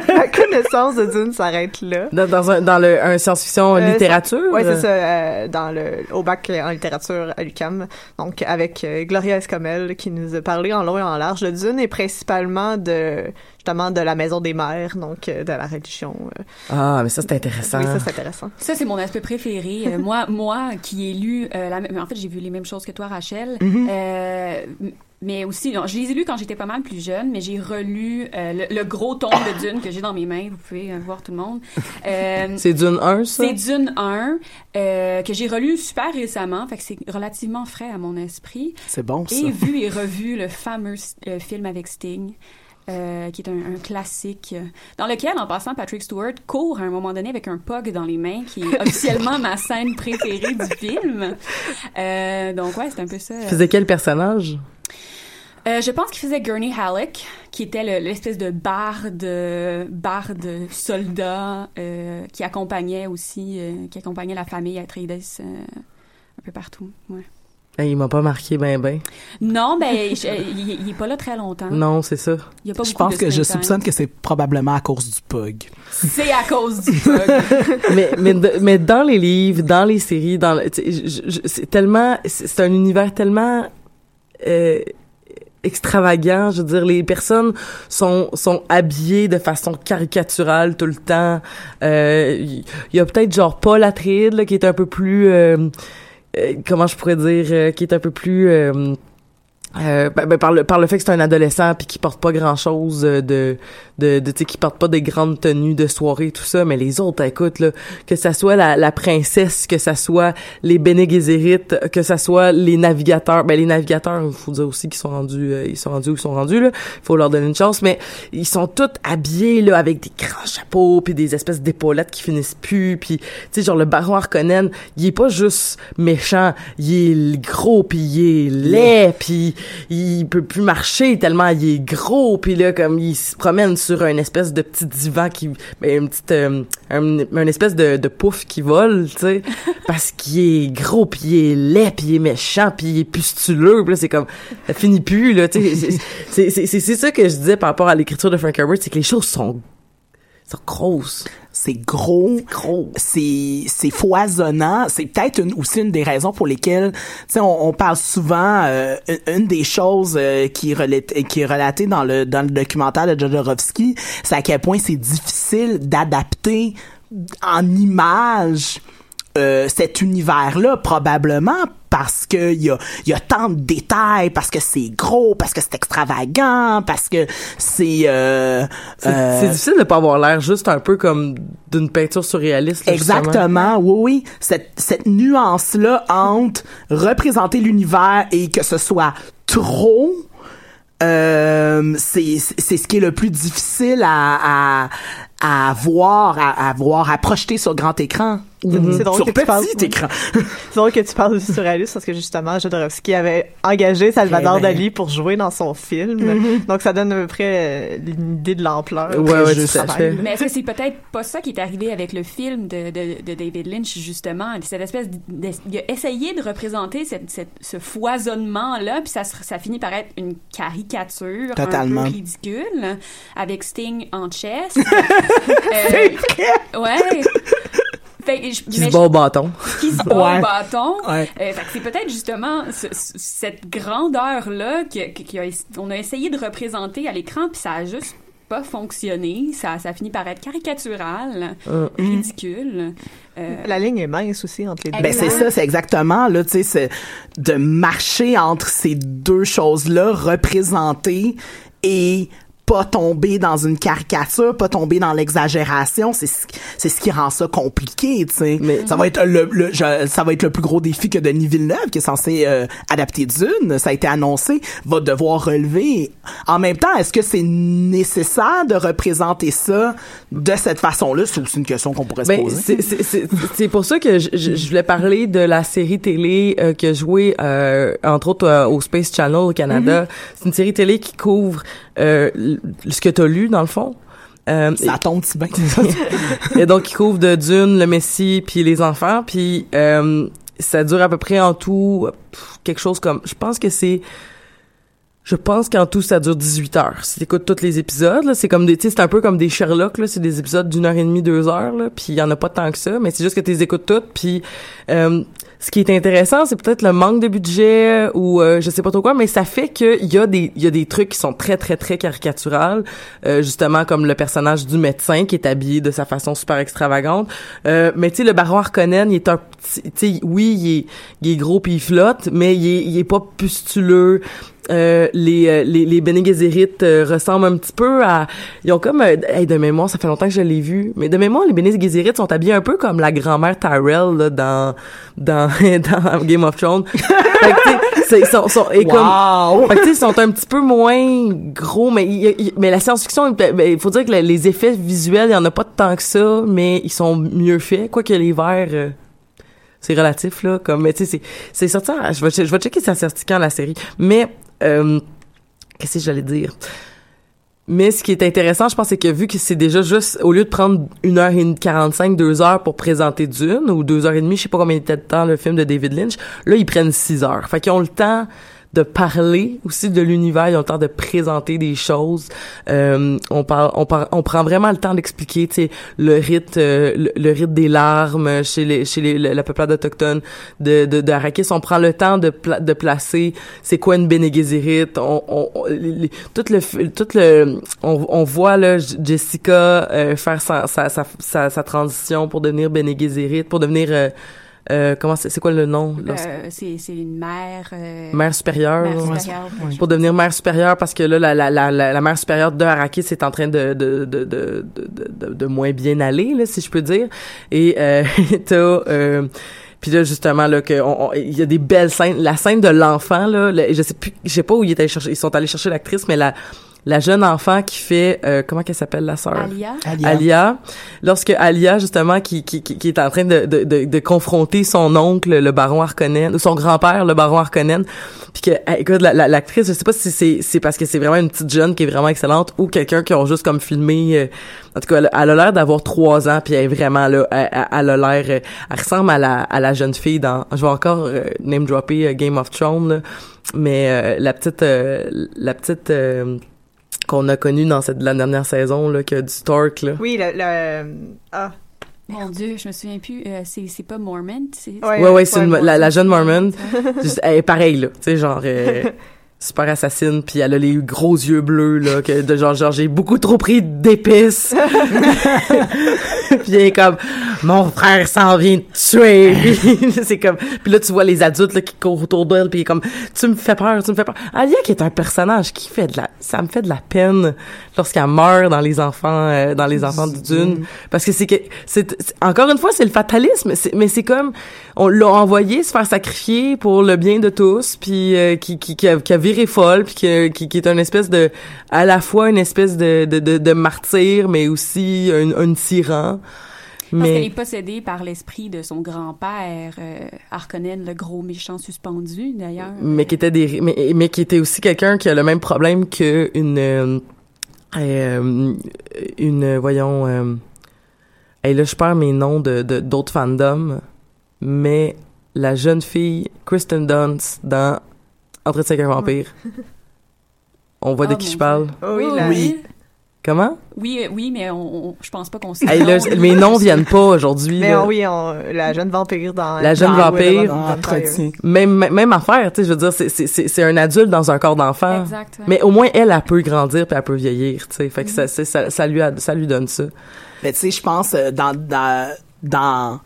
ma connaissance de Dune s'arrête là. Dans, dans un, dans le, un science-fiction Euh, littérature? Oui, c'est ça, euh, dans le, au bac en littérature à l'UQAM. Donc, avec euh, Gloria Escamel qui nous a parlé en long et en large de Dune et principalement de, justement, de la maison des mères, donc euh, de la religion. euh. Ah, mais ça, c'est intéressant. Oui, ça, c'est intéressant. Ça, c'est mon aspect préféré. Euh, moi, moi, qui ai lu, euh, la en fait, j'ai vu les mêmes choses que toi, Rachel. Mm-hmm. Euh, mais aussi, non, je les ai lus quand j'étais pas mal plus jeune, mais j'ai relu euh, le, le gros tome de Dune que j'ai dans mes mains. Vous pouvez euh, voir tout le monde. Euh, C'est Dune 1, ça? c'est Dune 1 euh, que j'ai relu super récemment, fait que c'est relativement frais à mon esprit. C'est bon, ça. Et vu et revu le fameux euh, film avec Sting. Euh, qui est un, un classique, euh, dans lequel, en passant, Patrick Stewart court à un moment donné avec un pug dans les mains, qui est officiellement ma scène préférée du film. Euh, donc ouais, c'est un peu ça. Il faisait quel personnage? Euh, je pense qu'il faisait Gurney Halleck, qui était le- l'espèce de barde, barde soldat euh, qui accompagnait aussi, euh, qui accompagnait la famille Atreides un peu partout. Ouais. Hey, il m'a pas marqué ben ben. Non, ben je- il, il est pas là très longtemps. Non, c'est ça. Il y a pas Je beaucoup pense de que je soupçonne que c'est probablement à cause du pug. c'est à cause du bug. mais, mais, mais dans les livres, dans les séries, dans le- tu sais, je- je- c'est tellement, c'est un univers tellement euh, extravagant. Je veux dire, les personnes sont sont habillées de façon caricaturale tout le temps. Euh, Il y, a peut-être genre Paul Atreides là, qui est un peu plus, euh, euh, comment je pourrais dire, euh, qui est un peu plus euh, euh, ben, ben, par le par le fait que c'est un adolescent puis qui porte pas grand chose de de de tu qui porte pas des grandes tenues de soirée tout ça mais les autres écoute là que ça soit la, la princesse que ça soit les Bene Gesserit que ça soit les navigateurs ben les navigateurs il faut dire aussi qu'ils sont rendus euh, ils sont rendus où ils sont rendus là. Faut leur donner une chance mais ils sont tous habillés là avec des grands chapeaux puis des espèces d'épaulettes qui finissent plus puis tu sais genre le baron Harkonnen il est pas juste méchant il est gros puis il est laid puis il peut plus marcher tellement il est gros puis là comme il se promène sur un espèce de petit divan qui ben une petite euh, un, espèce de, de pouf qui vole tu sais parce qu'il est gros puis il est laid puis il est méchant puis il est pustuleux puis là c'est comme ça finit plus là tu sais c'est c'est ça que je disais par rapport à l'écriture de Frank Herbert c'est que les choses sont sont grosses C'est gros. gros. C'est c'est foisonnant. C'est peut-être une, aussi une des raisons pour lesquelles tu sais on, on parle souvent euh, une, une des choses euh, qui est relatée qui est relatée dans le dans le documentaire de Jodorowsky c'est à quel point c'est difficile d'adapter en images euh, cet univers-là, probablement parce que il y a, y a tant de détails, parce que c'est gros, parce que c'est extravagant, parce que c'est... Euh, c'est euh, c'est difficile de pas avoir l'air juste un peu comme d'une peinture surréaliste là, justement. Exactement, oui, oui. Cette, cette nuance-là entre représenter l'univers et que ce soit trop, euh, c'est c'est ce qui est le plus difficile à, à, à voir, à, à voir, à projeter sur grand écran C'est drôle sur que tu parles- petit écran. C'est drôle que tu parles du surréalisme parce que justement, Jodorowsky avait engagé Salvador Eh ben. Dali pour jouer dans son film. Donc ça donne à peu près euh, une idée de l'ampleur. Ouais, ouais, sais. fait. Mais est-ce que c'est peut-être pas ça qui est arrivé avec le film de, de, de David Lynch, justement? Cette espèce de, il a essayé de représenter cette, cette- ce foisonnement-là, puis ça, ça finit par être une caricature Totalement. un peu ridicule, avec Sting en chess. Euh, Ouais. Fait je- qui se bat au bâton qui se bat Ouais. au bâton. Ouais. Euh, fait que c'est peut-être justement ce- ce- cette grandeur-là qui a ess- on a essayé de représenter à l'écran, puis ça a juste pas fonctionné. Ça, ça a fini par être caricatural, Euh, ridicule. Euh, La ligne est mince aussi entre les deux. Ben c'est ça, c'est exactement là, tu sais, c'est de marcher entre ces deux choses-là, représenter et pas tomber dans une caricature, pas tomber dans l'exagération, c'est ce, c'est ce qui rend ça compliqué, tu sais. Mais- ça va être le, le- je- ça va être le plus gros défi que Denis Villeneuve qui est censé euh, adapter Dune, ça a été annoncé, va devoir relever. En même temps, est-ce que c'est nécessaire de représenter ça de cette façon-là? C'est aussi une question qu'on pourrait se Ben, poser. c'est- pour ça que je, je, je voulais parler de la série télé euh, que joué euh, entre autres euh, au Space Channel au Canada. C'est une série télé qui couvre euh, ce que t'as lu dans le fond. Euh, Ça tombe si bien. et donc qui couvre de Dune, le Messie, puis les enfants, puis euh, ça dure à peu près en tout pff, quelque chose comme je pense que c'est je pense qu'en tout ça dure 18 heures. Si t'écoutes tous les épisodes, là, c'est comme des, c'est un peu comme des Sherlock là, c'est des épisodes d'une heure et demie, deux heures là, puis il y en a pas tant que ça, mais c'est juste que tu les écoutes toutes, puis euh, ce qui est intéressant, c'est peut-être le manque de budget ou euh, je sais pas trop quoi, mais ça fait qu'il y a des il y a des trucs qui sont très très très caricaturales, euh, justement comme le personnage du médecin qui est habillé de sa façon super extravagante. Euh, mais tu sais le baron Harkonnen, il est un petit- tu sais oui, il est, il est gros puis il flotte, mais il est, il est pas pustuleux. Euh, les, euh, les les Gesserit euh, ressemblent un petit peu à ils ont comme euh, de mémoire ça fait longtemps que je l'ai vu mais de mémoire les Bene Gesserit sont habillés un peu comme la grand-mère Tyrell là, dans dans dans Game of Thrones fait que, ils sont, sont et comme Wow! fait que, tu sais, ils sont un petit peu moins gros, mais il- mais la science-fiction, il ben, faut dire que les- effets visuels, il y en a pas tant que ça, mais ils sont mieux faits. Quoique les verts, euh, c'est relatif, là. Comme, mais tu sais, c'est, sorti, je vais, je vais checker si ça sorti quand la série. Mais, euh, qu'est-ce que j'allais dire? Mais ce qui est intéressant, je pense, c'est que vu que c'est déjà juste, au lieu de prendre une heure et quarante-cinq, deux heures pour présenter Dune, ou deux heures et demie, je sais pas combien était de temps le film de David Lynch, là, ils prennent six heures. Fait qu'ils ont le temps de parler aussi de l'univers, ils ont le temps de présenter des choses. Euh, on parle, on, par- on prend vraiment le temps d'expliquer, tu sais, le rite, euh, le, le rite des larmes chez les, chez les, la peuplade autochtone de, de, de. On prend le temps de, pla- de placer c'est quoi une Bene. On, on, on- les- tout le, tout le, on, on voit là Jessica euh, faire sa, sa, sa, transition pour devenir Bene pour devenir euh, comment c'est, c'est quoi le nom? là? Euh, c'est c'est une mère. euh, Mère supérieure. mère supérieure. Pour devenir mère supérieure parce que là la la la la, mère supérieure de Arrakis est en train de de de de de, de, de moins bien aller là si je peux dire et euh, t'as euh, puis là justement là que on- on- il y a des belles scènes la scène de l'enfant là le- je sais plus je sais pas où ils étaient allés chercher ils sont allés chercher l'actrice mais la la jeune enfant qui fait euh, comment qu'elle s'appelle la sœur? Alia. Alia. Alia, lorsque Alia justement qui, qui, qui qui est en train de, de, de, de confronter son oncle le baron Harkonnen ou son grand-père le baron Harkonnen puis que eh, écoute la- la- l'actrice je sais pas si c'est c'est parce que c'est vraiment une petite jeune qui est vraiment excellente ou quelqu'un qui ont juste comme filmé euh, en tout cas elle, elle a l'air d'avoir trois ans puis elle est vraiment là elle, a l'air euh, elle ressemble à la à la jeune fille dans je vais encore euh, name dropper euh, Game of Thrones là, mais euh, la petite euh, la petite euh, qu'on a connue dans cette la dernière saison là que du Stark là Oui, le, le- ah, Mon Dieu, je me souviens plus. euh, c'est c'est pas Mormon. c'est- Ouais. Ouais, ouais, c'est la, la jeune Mormon. Juste, elle est pareille, là. Tu sais, genre, euh, super assassine, puis elle a les gros yeux bleus, là, que de genre, genre, j'ai beaucoup trop pris d'épices. puis elle est comme, mon frère s'en vient de tuer. C'est comme, puis là, tu vois les adultes, là, qui courent autour d'elle, puis il est comme, tu me fais peur, tu me fais peur. Alia, qui est un personnage qui fait de la, ça me fait de la peine lorsqu'elle meurt dans les enfants, euh, dans les enfants de Dune. Parce que c'est que, c'est, encore une fois, c'est le fatalisme, mais c'est comme, on l'a envoyé se faire sacrifier pour le bien de tous, puis euh, qui, qui, qui, a, qui a viré folle, puis qui, qui, qui est une espèce de, à la fois une espèce de, de, de, de martyr, mais aussi un, un tyran. Parce qu'elle Mais est possédée par l'esprit de son grand-père, euh, Harkonnen, le gros méchant suspendu, d'ailleurs. mais qui était des mais, mais qui était aussi quelqu'un qui a le même problème que une euh, euh, une voyons euh, et là je perds mes noms de de- d'autres fandoms mais la jeune fille Kristen Dunst dans Entretien avec un vampire on voit de Oh, qui je parle oh oui, la- Oui. comment? Oui, euh, oui, mais on, on- je pense pas qu'on sait. hey, là, je- mes noms viennent pas aujourd'hui Mais là. oh oui, on- la jeune vampire dans La jeune dans vampire. Dans Vampire. Même même affaire tu sais je veux dire c'est c'est c'est c'est un adulte dans un corps d'enfant Exact. ouais. Mais au moins, elle, elle peut grandir puis elle peut vieillir, tu sais. Fait que ça, c'est- ça, ça, lui a- ça lui donne ça. Mais tu sais, je pense euh, dans, dans dans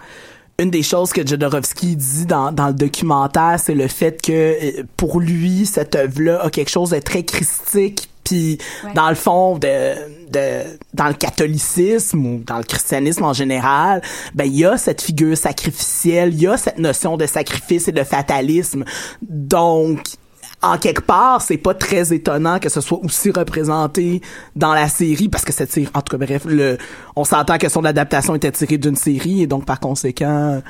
une des choses que Jodorowsky dit dans, dans le documentaire, c'est le fait que euh, pour lui, cette œuvre-là a quelque chose de très christique. Puis Ouais. dans le fond de, de dans le catholicisme ou dans le christianisme en général, ben il y a cette figure sacrificielle, il y a cette notion de sacrifice et de fatalisme. Donc en quelque part, c'est pas très étonnant que ce soit aussi représenté dans la série parce que cette série, en tout cas, bref, le, on s'entend que son adaptation était tirée d'une série et donc par conséquent,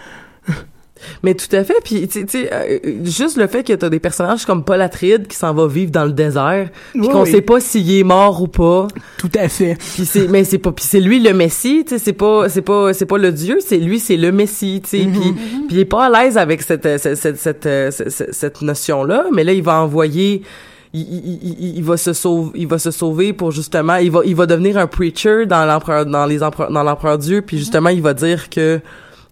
Mais tout à fait. Puis, tu sais- tu sais, euh, juste le fait que t'as des personnages comme Paul Atreides qui s'en va vivre dans le désert, puis Oui, qu'on oui. sait pas s'il est mort ou pas. tout à fait. Puis c'est, mais c'est pas, puis c'est lui le Messie, tu sais, c'est pas, c'est pas, c'est pas le Dieu, c'est lui, c'est le Messie, tu sais. Mm-hmm. Puis, puis il est pas à l'aise avec cette, euh, cette, cette, cette, euh, cette, notion-là, mais là il va envoyer. Il, il, il, il va se sauver, il va se sauver pour justement, il va, il va devenir un preacher dans l'empereur, dans les empereurs, dans l'empereur Dieu, puis justement il va dire que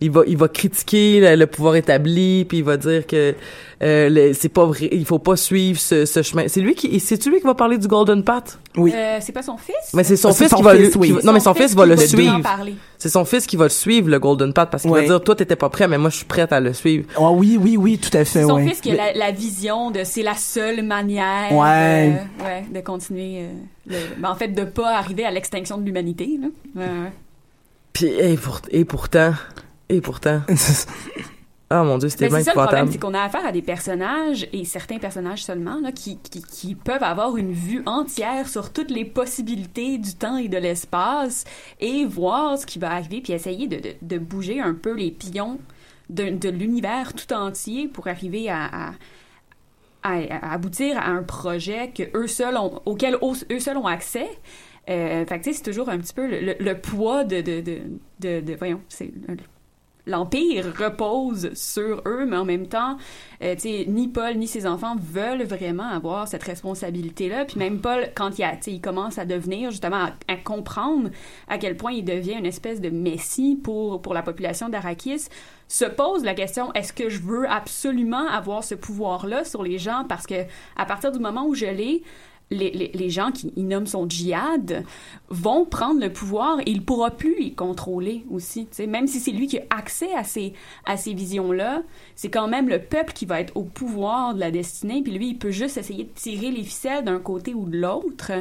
il va il va critiquer le, le pouvoir établi puis il va dire que euh, c'est pas vrai il faut pas suivre ce, ce chemin c'est lui qui c'est lui qui va parler du golden path? Oui. Euh, c'est pas son fils? mais c'est son fils son qui va fils, oui. qui va- non mais son fils va le en suivre parler. c'est son fils qui va le suivre le golden path parce qu'il Ouais. va dire toi t'étais pas prêt mais moi je suis prête à le suivre Ah oui, oui, oui, tout à fait, C'est son ouais. fils qui a la, la vision de c'est la seule manière Ouais. de, ouais, de continuer. euh, le- ben, en fait, de pas arriver à l'extinction de l'humanité. là. Ouais, ouais. puis et, pour- et pourtant et pourtant. Ah mon dieu c'était Ben, bien c'est ça le problème, épouvantable. c'est qu'on a affaire à des personnages, et certains personnages seulement, là, qui, qui, qui peuvent avoir une vue entière sur toutes les possibilités du temps et de l'espace, et voir ce qui va arriver, puis essayer de, de, de bouger un peu les pions de, de l'univers tout entier pour arriver à, à, à- à aboutir à un projet que eux seuls ont, auquel eux eux seuls ont accès. Euh, fait que, tu sais, c'est toujours un petit peu le, le- le poids de, de, de, de, de- voyons, c'est l'empire repose sur eux, mais en même temps, euh, ni Paul ni ses enfants veulent vraiment avoir cette responsabilité-là. Puis même Paul, quand il, a, il commence à devenir justement à, à comprendre à quel point il devient une espèce de messie pour pour la population d'Arakis, se pose la question est-ce que je veux absolument avoir ce pouvoir-là sur les gens? Parce que à partir du moment où je l'ai les, les, les gens qui ils nomment son djihad vont prendre le pouvoir et il pourra plus les contrôler aussi. Même si c'est lui qui a accès à ces, à ces visions-là, c'est quand même le peuple qui va être au pouvoir de la destinée, puis lui, il peut juste essayer de tirer les ficelles d'un côté ou de l'autre.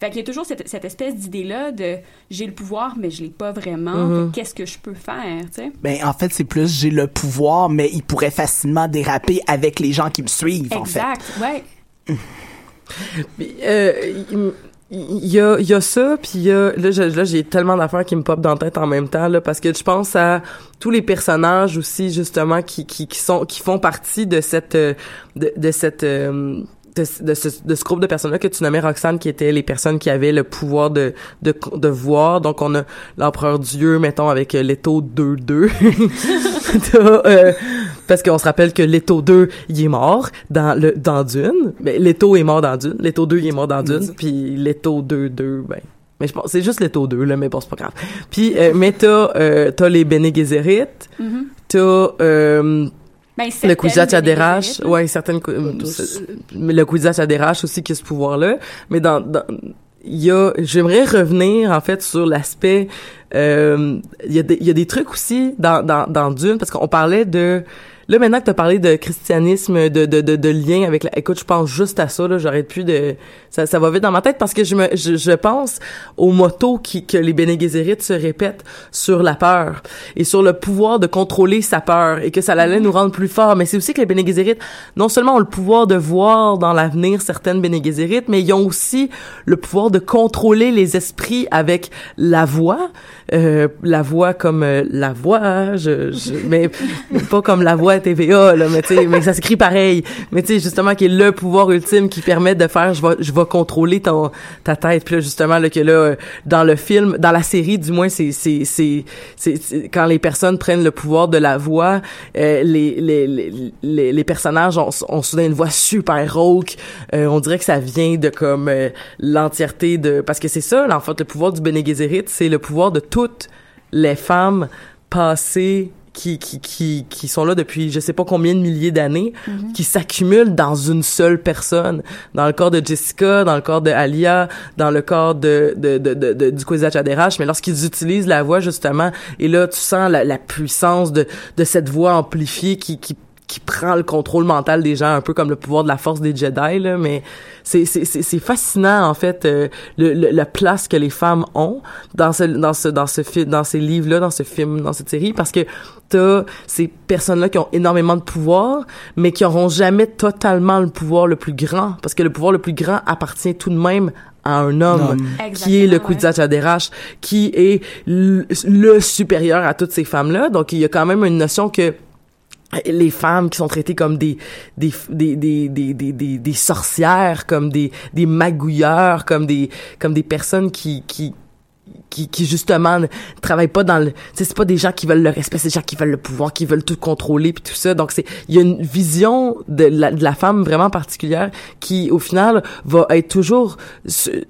Fait qu'il y a toujours cette, cette espèce d'idée-là de j'ai le pouvoir, mais je l'ai pas vraiment. Mhm. Que Qu'est-ce que je peux faire, tu sais? Ben, en fait, c'est plus j'ai le pouvoir, mais il pourrait facilement déraper avec les gens qui me suivent, en fait. Exact, ouais. Euh, il y a, y a ça, puis y a, là, j'ai tellement d'affaires qui me popent dans la tête en même temps, là, parce que je pense à tous les personnages aussi, justement, qui, qui, qui sont, qui font partie de cette, euh, de, de cette, euh, de, de ce, de ce groupe de personnes-là que tu nommais Roxane, qui étaient les personnes qui avaient le pouvoir de, de, de voir. Donc, on a l'empereur Dieu, mettons, avec euh, Leto 2-2. T'as, euh, parce qu'on se rappelle que Leto 2, il est mort dans le dans Dune. Mais Leto est mort dans Dune. Leto 2, il est mort dans Dune. Puis Leto 2, 2, ben... Mais je pense c'est juste Leto 2, là, mais bon, c'est pas grave. Puis, euh, mais t'as, euh, t'as les Bene Gesserit. Mhm. T'as... Ben, le Kwisatz Haderach, ouais, certaines, euh, le Kwisatz Haderach aussi qui a ce pouvoir-là. Mais dans, dans, il y a, j'aimerais revenir en fait sur l'aspect, euh, il y a des, il y a des trucs aussi dans, dans, dans Dune parce qu'on parlait de, là maintenant que t'as parlé de christianisme, de, de, de, de lien avec la, écoute, je pense juste à ça là, j'arrête plus de, ça, ça va vite dans ma tête parce que je me, je, je pense au motto qui, que les Bene se répètent sur la peur et sur le pouvoir de contrôler sa peur et que ça allait nous rendre plus forts. Mais c'est aussi que les Bene non seulement ont le pouvoir de voir dans l'avenir certaines Bene mais ils ont aussi le pouvoir de contrôler les esprits avec la voix, euh, la voix comme euh, la voix, je, je- mais pas comme la voix TVA là, mais tu sais, mais ça s'écrit pareil. Mais tu sais justement qui est le pouvoir ultime qui permet de faire, je vais, je vais contrôler ton ta tête. Puis là justement là que là euh, dans le film, dans la série du moins, c'est c'est c'est c'est quand les personnes prennent le pouvoir de la voix, euh, les, les les les personnages ont, ont soudain une voix super rauque. Euh, on dirait que ça vient de comme l'entièreté de parce que c'est ça, là, en fait, le pouvoir du Bene c'est le pouvoir de toutes les femmes passées qui, qui, qui, qui sont là depuis je sais pas combien de milliers d'années, Mhm. qui s'accumulent dans une seule personne. Dans le corps de Jessica, dans le corps de Alia, dans le corps de, de, de, de, de- du Kwisatz Haderach, mais lorsqu'ils utilisent la voix, justement, et là, tu sens la, la puissance de, de cette voix amplifiée qui, qui qui prend le contrôle mental des gens un peu comme le pouvoir de la force des Jedi là mais c'est c'est c'est c'est fascinant en fait euh, le, le la place que les femmes ont dans ce dans ce dans ce film dans ces livres là dans ce film dans cette série parce que t'as ces personnes là qui ont énormément de pouvoir mais qui auront jamais totalement le pouvoir le plus grand parce que le pouvoir le plus grand appartient tout de même à un homme qui est le Kwisatz Haderach qui est le, le supérieur à toutes ces femmes là donc il y a quand même une notion que les femmes qui sont traitées comme des des des des des des, des, sorcières comme des des magouilleurs comme des comme des personnes qui qui qui, qui justement ne travaillent pas dans le c'est pas des gens qui veulent le respect c'est des gens qui veulent le pouvoir qui veulent tout contrôler puis tout ça. Donc c'est il y a une vision de la, de la femme vraiment particulière qui au final va être toujours ce-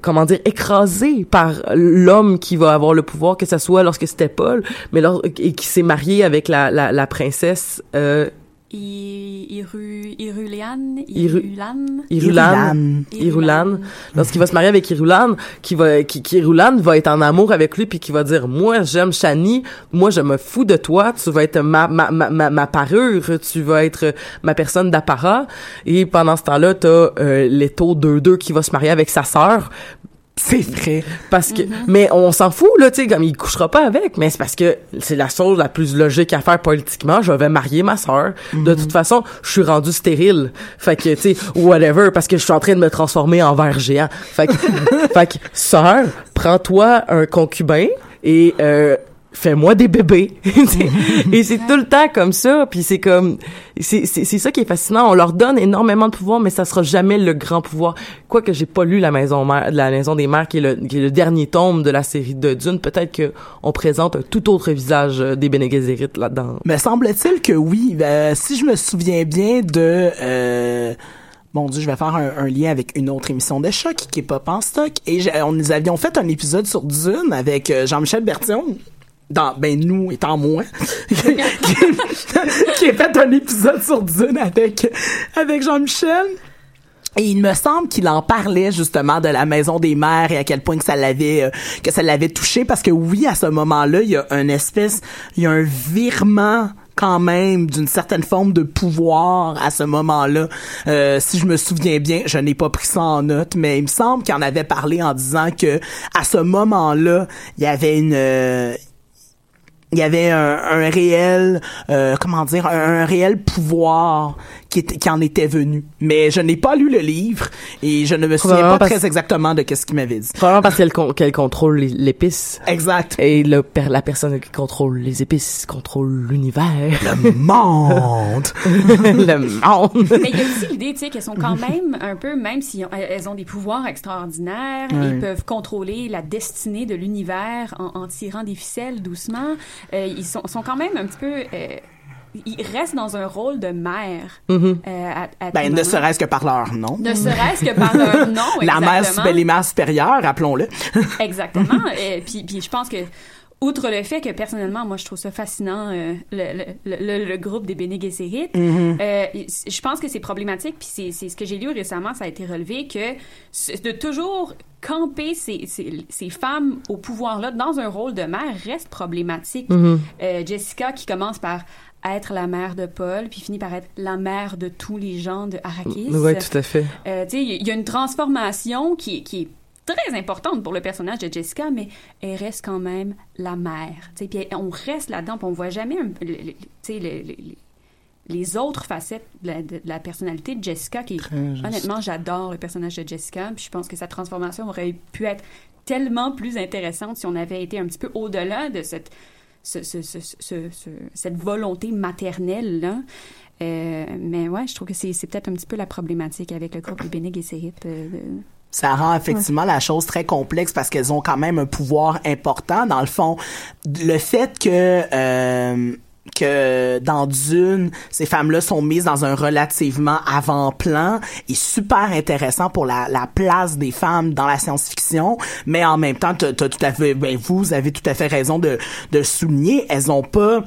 comment dire écrasé par l'homme qui va avoir le pouvoir que ça soit lorsque c'était Paul mais lors, qui s'est marié avec la la, la princesse euh, Iru, Irulian, Iru- Irulan. Irulan, Irulan, lorsqu'il va se marier avec Irulan, qui va, qui, qui Irulan va être en amour avec lui puis qui va dire, moi, j'aime Shani, moi, je me fous de toi, tu vas être ma, ma, ma, ma, ma parure, tu vas être ma personne d'apparat. Et pendant ce temps-là, t'as, euh, Leto 2-2 qui va se marier avec sa sœur. C'est vrai. Parce que, mais on s'en fout, là, tu sais, comme il couchera pas avec, mais c'est parce que c'est la chose la plus logique à faire politiquement. Je vais marier ma sœur. De toute façon, je suis rendu stérile. Fait que, tu sais, whatever, parce que je suis en train de me transformer en ver géant. Fait que, fait que, sœur, prends-toi un concubin et, euh, fais-moi des bébés. et c'est tout le temps comme ça. Puis c'est comme, c'est, c'est, c'est ça qui est fascinant. On leur donne énormément de pouvoir, mais ça sera jamais le grand pouvoir. Quoique j'ai pas lu la maison mère, la maison des mères, qui est le, qui est le dernier tome de la série de Dune. Peut-être que on présente un tout autre visage euh, des Bene Gesserit là-dedans. Me semble-t-il que oui. Euh, si je me souviens bien de... Euh, Mon Dieu, je vais faire un, un lien avec une autre émission de choc qui est pas en stock. Et on, nous avions fait un épisode sur Dune avec euh, Jean-Michel Bertillon. Ben nous étant moi qui, qui fait un épisode sur Dune avec avec Jean-Michel et il me semble qu'il en parlait justement de la maison des mères et à quel point que ça l'avait euh, que ça l'avait touché parce que oui à ce moment-là il y a un espèce il y a un virement quand même d'une certaine forme de pouvoir à ce moment-là. Euh, si je me souviens bien, je n'ai pas pris ça en note, mais il me semble qu'il en avait parlé en disant que à ce moment-là, il y avait une euh, il y avait un, un réel euh, comment dire un, un réel pouvoir qui, était, qui en était venu mais je n'ai pas lu le livre et je ne me souviens pas parce- très exactement de qu'est-ce qu'il m'avait dit Probablement parce qu'elle con- qu'elle contrôle les- l'épice. exact Et le, per- la personne qui contrôle les épices contrôle l'univers. le monde le monde. Mais il y a aussi l'idée, tu sais, qu'elles sont quand même un peu, même si on- elles ont des pouvoirs extraordinaires, Ouais. ils peuvent contrôler la destinée de l'univers en, en tirant des ficelles doucement. Euh, ils sont, sont quand même un petit peu. euh, ils restent dans un rôle de mère. Mhm. euh, à, à tout ben ne serait-ce que par leur nom Ne serait-ce que par leur nom. la mère les mères supérieures rappelons-le Exactement. Et puis, puis je pense que, outre le fait que personnellement, moi, je trouve ça fascinant, euh, le, le, le, le groupe des Bene Gesserit, euh, je pense que c'est problématique. Puis c'est, ce que j'ai lu récemment, ça a été relevé que de toujours camper ces, ces, ces femmes au pouvoir-là dans un rôle de mère reste problématique. Euh, Jessica qui commence par être la mère de Paul, puis finit par être la mère de tous les gens de Arrakis. Oui, tout à fait. Euh, tu sais, il y a une transformation qui, est- qui est très importante pour le personnage de Jessica, mais elle reste quand même la mère. Puis on reste là-dedans, puis on voit jamais, un- le- les autres facettes de la, de la personnalité de Jessica, qui honnêtement, j'adore le personnage de Jessica, puis je pense que sa transformation aurait pu être tellement plus intéressante si on avait été un petit peu au-delà de cette ce- ce- ce- ce- ce- cette volonté maternelle là. Euh, mais ouais, je trouve que c'est c'est peut-être un petit peu la problématique avec le groupe des Bene Gesserit. euh, ça rend effectivement la chose très complexe parce qu'elles ont quand même un pouvoir important. Dans le fond, le fait que euh, que dans Dune, ces femmes-là sont mises dans un relativement avant-plan est super intéressant pour la, la place des femmes dans la science-fiction, mais en même temps, t'as tout à fait, ben, vous avez tout à fait raison de, de souligner, elles ont pas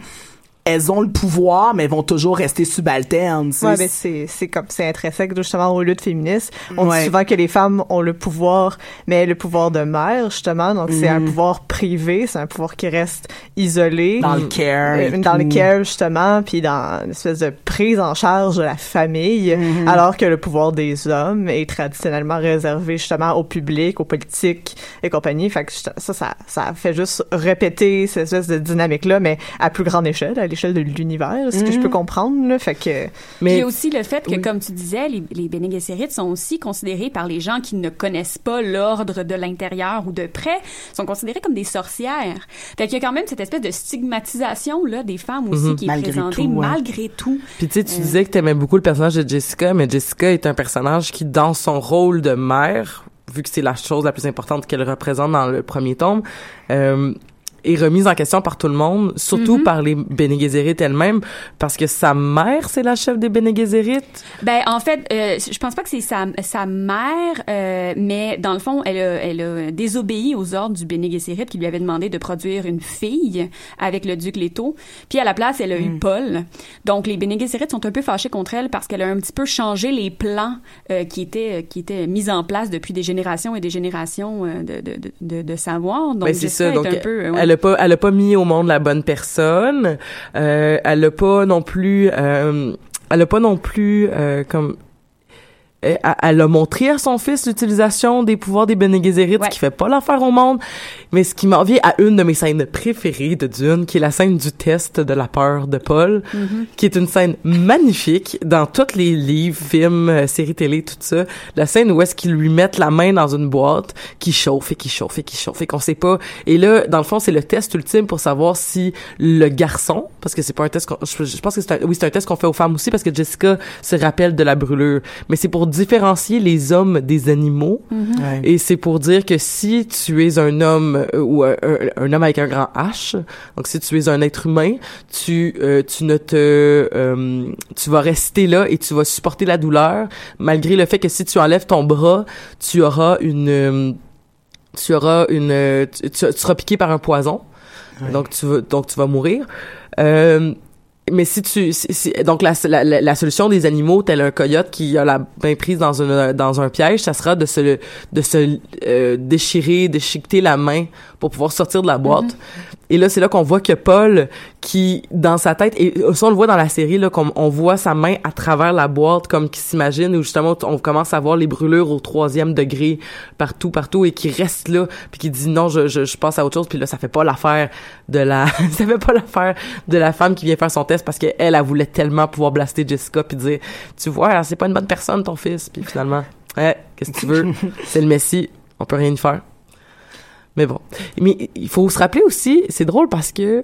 elles ont le pouvoir, mais elles vont toujours rester subalternes. Ouais, ben c'est c'est comme c'est intrinsèque justement aux luttes féministes. On Ouais. dit souvent que les femmes ont le pouvoir, mais le pouvoir de mère justement. Donc c'est un Mhm. pouvoir privé, c'est un pouvoir qui reste isolé dans le care, Euh, dans le care justement, puis dans une espèce de prise en charge de la famille, Mhm. alors que le pouvoir des hommes est traditionnellement réservé justement au public, aux politiques et compagnie. Fait que ça, ça, ça fait juste répéter cette espèce de dynamique là, mais à plus grande échelle, à l'échelle de l'univers, ce que je peux comprendre. Là. Fait que Puis il y a aussi le fait que, comme tu disais, les, les Bene Gesserit sont aussi considérés par les gens qui ne connaissent pas l'ordre de l'intérieur ou de près, sont considérés comme des sorcières. Fait qu'il y a quand même cette espèce de stigmatisation là des femmes aussi Mhm. qui est Malgré présentée tout, ouais. malgré tout. Puis tu sais, tu Euh. disais que t'aimais beaucoup le personnage de Jessica, mais Jessica est un personnage qui, dans son rôle de mère, vu que c'est la chose la plus importante qu'elle représente dans le premier tome, euh, est remise en question par tout le monde, surtout Mhm. par les Bene Gesserit elles-mêmes, parce que sa mère, c'est la chef des Bene Gesserit. Ben en fait, euh, je pense pas que c'est sa, sa mère, euh, mais dans le fond, elle a, elle a désobéi aux ordres du Bene Gesserit qui lui avait demandé de produire une fille avec le duc Leto. Puis à la place, elle a eu Paul. Donc les Bene Gesserit sont un peu fâchés contre elle parce qu'elle a un petit peu changé les plans euh, qui étaient qui étaient mis en place depuis des générations et des générations euh, de, de, de, de, savoir. Donc Ben, c'est ça. Donc, un peu, ouais. elle a pas, elle a pas mis au monde la bonne personne. Euh, elle a pas non plus, euh, elle a pas non plus euh, comme. Elle elle a montré à son fils l'utilisation des pouvoirs des Bene Gesserit, Ouais. ce qui fait pas l'affaire au monde. Mais ce qui m'en vient à une de mes scènes préférées de Dune, qui est la scène du test de la peur de Paul, Mhm. qui est une scène magnifique dans tous les livres, films, euh, séries télé, tout ça. La scène où est-ce qu'ils lui mettent la main dans une boîte qui chauffe et qui chauffe et qui chauffe et qu'on sait pas. Et là, dans le fond, c'est le test ultime pour savoir si le garçon, parce que c'est pas un test, qu'on- je, je pense que c'est un, oui, c'est un test qu'on fait aux femmes aussi parce que Jessica se rappelle de la brûlure. Mais c'est pour différencier les hommes des animaux. Ouais. Et c'est pour dire que si tu es un homme euh, ou un, un- un homme avec un grand H, donc si tu es un être humain, tu euh, tu ne te euh, tu vas rester là et tu vas supporter la douleur malgré le fait que si tu enlèves ton bras, tu auras une tu auras une tu, seras piqué par un poison. Donc tu vas donc tu vas mourir. Euh, mais si tu si- si- donc la, la, la- solution des animaux tel un coyote qui a la main prise dans une dans un piège ça sera de se de se euh, déchirer déchiqueter la main pour pouvoir sortir de la boîte. Et là c'est là qu'on voit que Paul qui dans sa tête et ça on le voit dans la série là comme on voit sa main à travers la boîte comme qui s'imagine où justement on commence à voir les brûlures au troisième degré partout partout et qui reste là puis qui dit non je, je, je passe à autre chose. Puis là ça fait pas l'affaire de la ça fait pas l'affaire de la femme qui vient faire son test parce qu'elle elle, elle voulait tellement pouvoir blaster Jessica puis dire tu vois c'est pas une bonne personne ton fils puis finalement ouais qu'est-ce que tu veux? C'est le messie. On peut rien y faire mais bon mais il faut se rappeler aussi c'est drôle parce que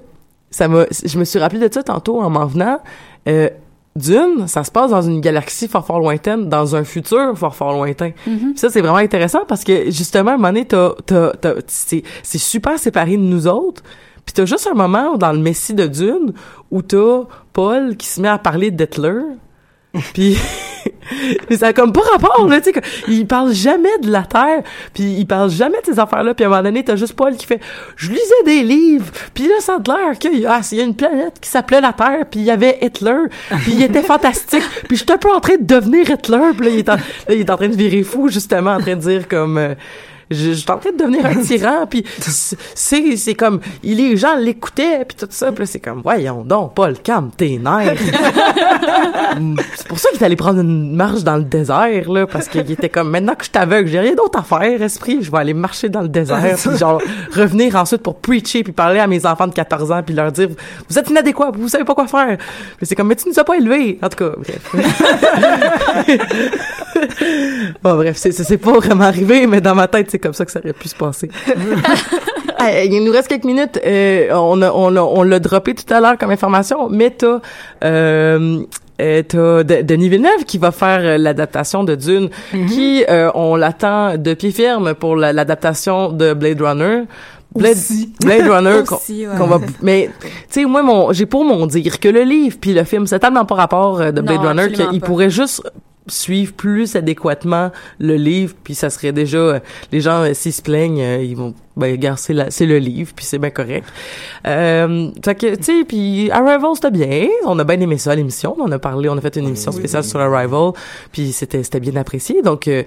ça m'a je me suis rappelé de ça tantôt en m'en venant euh, Dune, ça se passe dans une galaxie fort fort lointaine, dans un futur fort fort lointain. Puis Ça c'est vraiment intéressant parce que justement, à un moment donné, c'est, c'est super séparé de nous autres. Puis t'as juste un moment où, dans le Messie de Dune où t'as Paul qui se met à parler d'Hitler. Puis mais ça a comme pas rapport là, tu sais, il parle jamais de la Terre, puis il parle jamais de ces affaires-là, puis à un moment donné, t'as juste Paul qui fait « Je lisais des livres, puis là, ça a l'air qu'il y a, il y a une planète qui s'appelait la Terre, puis il y avait Hitler, puis il était fantastique, puis j'étais un peu en train de devenir Hitler, puis là, il est en, là, il est en train de virer fou, justement, en train de dire comme... euh, je, je suis en train de devenir un tyran puis c'est c'est comme les gens l'écoutaient puis tout ça puis c'est comme voyons donc Paul calme tes nerfs c'est pour ça qu'il est allé prendre une marche dans le désert là parce qu'il était comme maintenant que je t'aveugle j'ai rien d'autre à faire esprit je vais aller marcher dans le désert puis genre revenir ensuite pour preacher puis parler à mes enfants de 14 ans puis leur dire vous êtes inadéquats vous savez pas quoi faire. Puis c'est comme mais tu nous as pas élevés. En tout cas bref. Bon bref c'est c'est c'est pas vraiment arrivé mais dans ma tête c'est comme ça que ça aurait pu se passer il nous reste quelques minutes. Euh, on a, on l'a, on l'a droppé tout à l'heure comme information, mais t'as, euh, euh, t'as De- Denis Villeneuve qui va faire euh, l'adaptation de Dune, qui euh, on l'attend de pied ferme pour la- l'adaptation de Blade Runner. Blade, Aussi. Blade Runner qu'on, ouais. va mais tu sais moi mon j'ai pour mon dire que le livre puis le film c'est tellement pas rapport de Blade Non, Runner qu'il pourrait juste suivre plus adéquatement le livre puis ça serait déjà euh, les gens euh, s'ils se plaignent euh, ils vont ben regarde c'est la- c'est le livre puis c'est bien correct euh, fait que tu sais puis Arrival c'était bien on a bien aimé ça l'émission on a parlé on a fait une émission spéciale sur Arrival puis c'était c'était bien apprécié donc euh,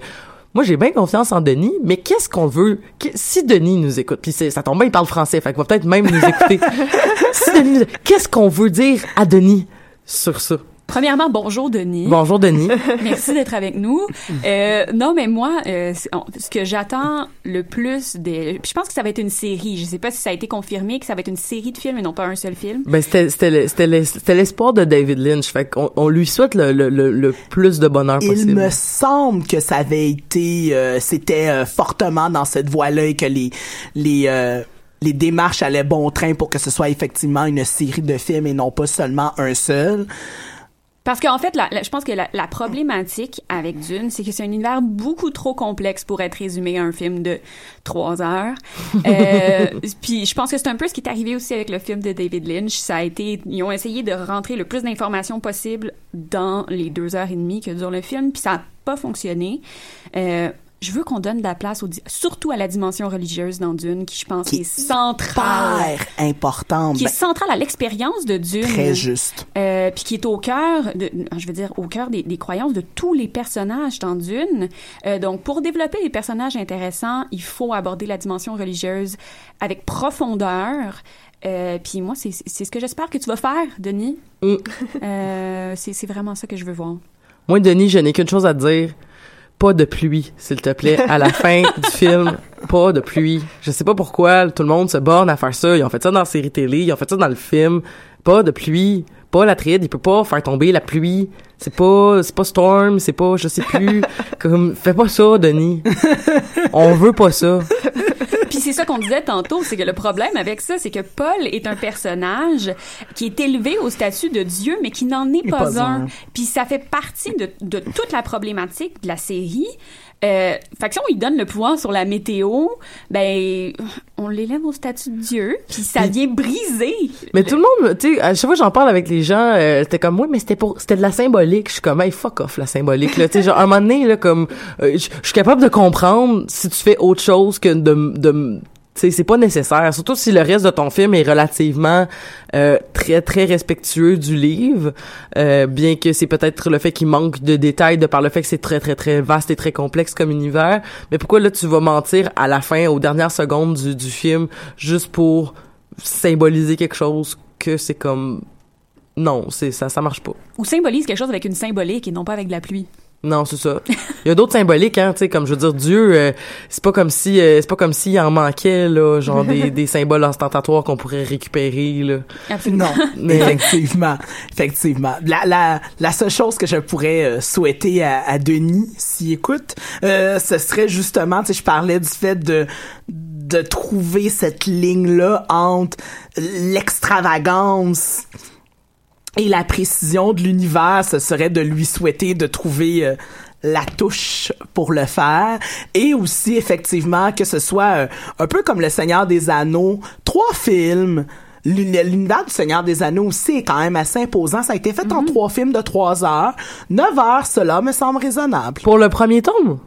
moi, j'ai bien confiance en Denis, mais qu'est-ce qu'on veut? si Denis nous écoute, puis ça tombe bien, il parle français, fait qu'il va peut-être même nous écouter. si Denis qu'est-ce qu'on veut dire à Denis sur ça? Premièrement, bonjour Denis. Bonjour Denis. Merci d'être avec nous. Euh, non, mais moi, euh, ce que j'attends le plus des, je pense que ça va être une série. Je sais pas si ça a été confirmé que ça va être une série de films et non pas un seul film. Ben c'était c'était le- c'était le- c'était l'espoir de David Lynch, fait qu'on on lui souhaite le, le, le, le plus de bonheur Il possible. me semble que ça avait été, euh, c'était euh, fortement dans cette voie-là et que les les euh, les démarches allaient bon train pour que ce soit effectivement une série de films et non pas seulement un seul. Parce qu'en fait, la- la- je pense que la, la problématique avec Dune, c'est que c'est un univers beaucoup trop complexe pour être résumé à un film de trois heures. Euh, puis je pense que c'est un peu ce qui est arrivé aussi avec le film de David Lynch. Ça a été, ils ont essayé de rentrer le plus d'informations possible dans les deux heures et demie que dure le film, puis ça n'a pas fonctionné. Euh, je veux qu'on donne de la place, au, surtout à la dimension religieuse dans Dune, qui je pense Qui est centrale. Hyper importante. Qui est Ben, centrale à l'expérience de Dune. très juste. Euh, puis qui est au cœur, de, je veux dire, au cœur des, des croyances de tous les personnages dans Dune. Euh, donc, pour développer des personnages intéressants, il faut aborder la dimension religieuse avec profondeur. Euh, puis moi, c'est c'est ce que j'espère que tu vas faire, Denis. Mm. Euh, c'est c'est vraiment ça que je veux voir. Moi, Denis, je n'ai qu'une chose à te dire. Pas de pluie, s'il te plaît. À la fin du film, pas de pluie. Je sais pas pourquoi tout le monde se borne à faire ça. Ils ont fait ça dans la série télé, ils ont fait ça dans le film. Pas de pluie. Pas la tride, il peut pas faire tomber la pluie. C'est pas, c'est pas Storm, c'est pas, je sais plus. Comme, fais pas ça, Denis. On veut pas ça. Puis c'est ça qu'on disait tantôt, c'est que le problème avec ça, c'est que Paul est un personnage qui est élevé au statut de Dieu, mais qui n'en est pas, un. Puis ça fait partie de, de toute la problématique de la série. Euh, fait que si on lui donne le pouvoir sur la météo, ben on l'élève au statut de Dieu, puis ça vient briser. Mais tout le monde, tu sais, à chaque fois que j'en parle avec les gens, euh, c'était comme, ouais, mais c'était pour, c'était de la symbolique. Je suis comme, hey, fuck off, la symbolique, là. tu sais, genre, à un moment donné, là, comme, euh, je suis capable de comprendre si tu fais autre chose que de, de, sais, c'est pas nécessaire. Surtout si le reste de ton film est relativement euh, très très respectueux du livre, euh, bien que c'est peut-être le fait qu'il manque de détails de par le fait que c'est très très très vaste et très complexe comme univers. Mais pourquoi là tu vas mentir à la fin, aux dernières secondes du, du film, juste pour symboliser quelque chose que c'est comme non, c'est ça ça marche pas. Ou symbolise quelque chose avec une symbolique et non pas avec de la pluie. Non, c'est ça. Il y a d'autres symboliques, hein, tu sais, comme je veux dire, Dieu, euh, c'est pas comme si, euh, c'est pas comme s'il en manquait là, genre des, des symboles ostentatoires qu'on pourrait récupérer là. Absolument. Non, Mais- effectivement, effectivement. La, la, la seule chose que je pourrais euh, souhaiter à, à Denis, s'il écoute, euh, ce serait justement, tu sais, je parlais du fait de de trouver cette ligne-là entre l'extravagance et la précision de l'univers, ce serait de lui souhaiter de trouver euh, la touche pour le faire et aussi effectivement que ce soit euh, un peu comme le Seigneur des Anneaux, trois films L'uni- L'univers du Seigneur des Anneaux aussi est quand même assez imposant. Ça a été fait en trois films de trois heures. Neuf heures, cela me semble raisonnable. Pour le premier tome?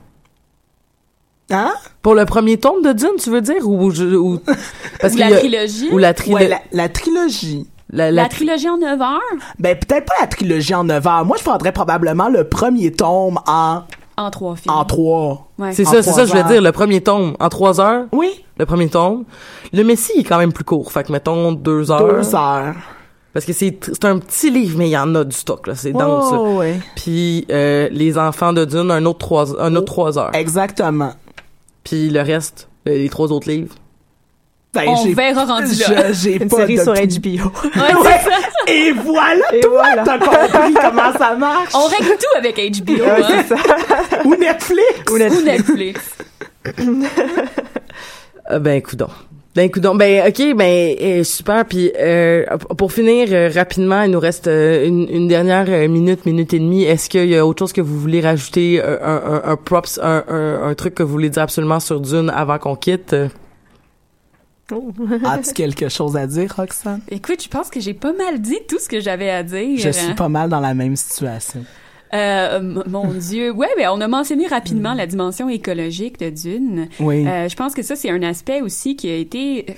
Hein? Pour le premier tome de Dune, tu veux dire? Ou, je- ou parce Ou la trilogie? ou la trilogie Ouais, la, la trilogie. La, La la tri- trilogie en 9 heures? Ben, peut-être pas la trilogie en neuf heures. Moi, je prendrais probablement le premier tome en, en trois films. en trois. Ouais. c'est ça, c'est ça, je veux dire, le premier tome en trois heures, Oui, le premier tome. Le Messie est quand même plus court, fait que mettons deux heures. deux heures. Parce que c'est c'est un petit livre, mais il y en a du stock là, c'est dense. Oh, ouais. Puis euh, les enfants de Dune, un autre trois, un autre trois heures. Exactement. Puis le reste, euh, les trois autres livres. Ben, On verra rendu là. J'ai Une série sur. HBO. Ouais, ça. Et voilà, Et toi, voilà. t'as compris comment ça marche. On règle tout avec HBO. Ouais, hein. c'est ça. Ou Netflix. Ou Netflix. Ou Netflix. Euh, ben coudon. Ben coudon. Ben ok, ben euh, super. Puis euh, pour finir euh, rapidement, il nous reste euh, une, une dernière euh, minute, minute et demie. Est-ce qu'il y a autre chose que vous voulez rajouter, un, un, un props, un, un, un truc que vous voulez dire absolument sur Dune avant qu'on quitte? As-tu quelque chose à dire, Roxane? Écoute, je pense que j'ai pas mal dit tout ce que j'avais à dire. Je suis pas mal dans la même situation. Euh, mon Dieu. Ouais, ben, on a mentionné rapidement la dimension écologique de Dune. Oui. Euh, je pense que ça, c'est un aspect aussi qui a été euh,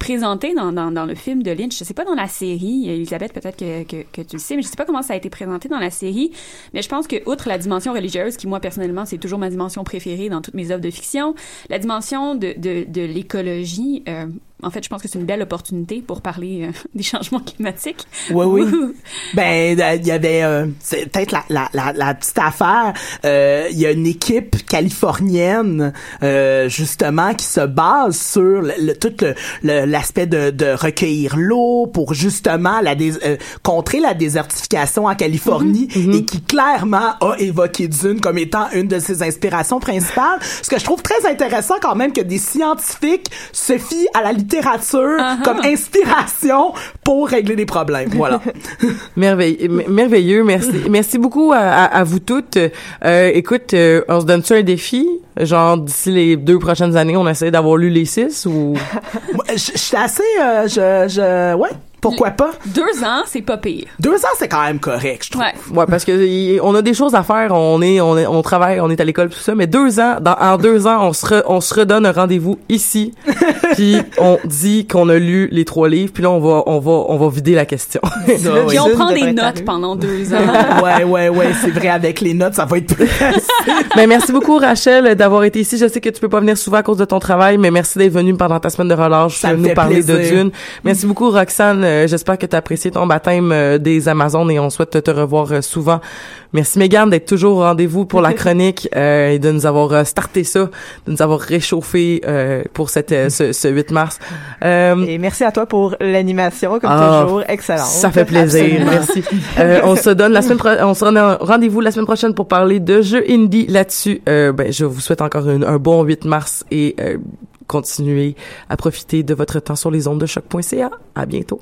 présenté dans, dans, dans le film de Lynch. Je sais pas dans la série, Elisabeth, peut-être que, que, que tu le sais, mais je sais pas comment ça a été présenté dans la série. Mais je pense que, outre la dimension religieuse, qui moi, personnellement, c'est toujours ma dimension préférée dans toutes mes œuvres de fiction, la dimension de, de, de l'écologie, euh, en fait, je pense que c'est une belle opportunité pour parler euh, des changements climatiques. Oui, oui. Ben, euh, il y avait, euh, c'est peut-être la, la, la, la petite affaire. euh, Il y a une équipe californienne, euh, justement, qui se base sur le, le- tout le- l'aspect de, de recueillir l'eau pour justement la dés- euh, contrer la désertification en Californie et qui clairement a évoqué Dune comme étant une de ses inspirations principales. Ce que je trouve très intéressant quand même que des scientifiques se fient à la littérature littérature comme inspiration pour régler des problèmes. Voilà. Merveilleux, merveilleux. Merci, merci beaucoup à, à, à vous toutes. Euh, écoute, euh, on se donne ça un défi, genre d'ici les deux prochaines années, on essaie d'avoir lu les six ou? Je suis assez, euh, je, je, ouais, pourquoi pas? Deux ans, c'est pas pire. Deux ans, c'est quand même correct, je trouve. Ouais. Ouais, parce que y- on a des choses à faire. On est, on est, on travaille, on est à l'école tout ça. Mais deux ans, dans, en deux ans, on se, re- on se redonne un rendez-vous ici. puis on dit qu'on a lu les trois livres. Puis là, on va, on va, on va vider la question. Puis on prend des notes pendant deux ans. ouais, ouais, ouais, c'est vrai, avec les notes, ça va être plus mais merci beaucoup, Rachel, d'avoir été ici. Je sais que tu peux pas venir souvent à cause de ton travail, mais merci d'être venue pendant ta semaine de relâche Ça nous parler de. Dune. Merci beaucoup, Roxane. Euh, J'espère que tu as apprécié ton baptême euh, des Amazones et on souhaite te, te revoir euh, souvent. Merci, Megan, d'être toujours au rendez-vous pour la chronique et de nous avoir starté ça, de nous avoir réchauffé pour cette, ce, ce 8 mars. Et merci à toi pour l'animation, comme Ah, toujours, excellente. Ça fait plaisir, Absolument. merci. On se donne la semaine pro- on se un rendez-vous la semaine prochaine pour parler de jeux indie là-dessus. Ben, je vous souhaite encore un, un bon 8 mars et continuez à profiter de votre temps sur les ondes de choc.ca. À bientôt.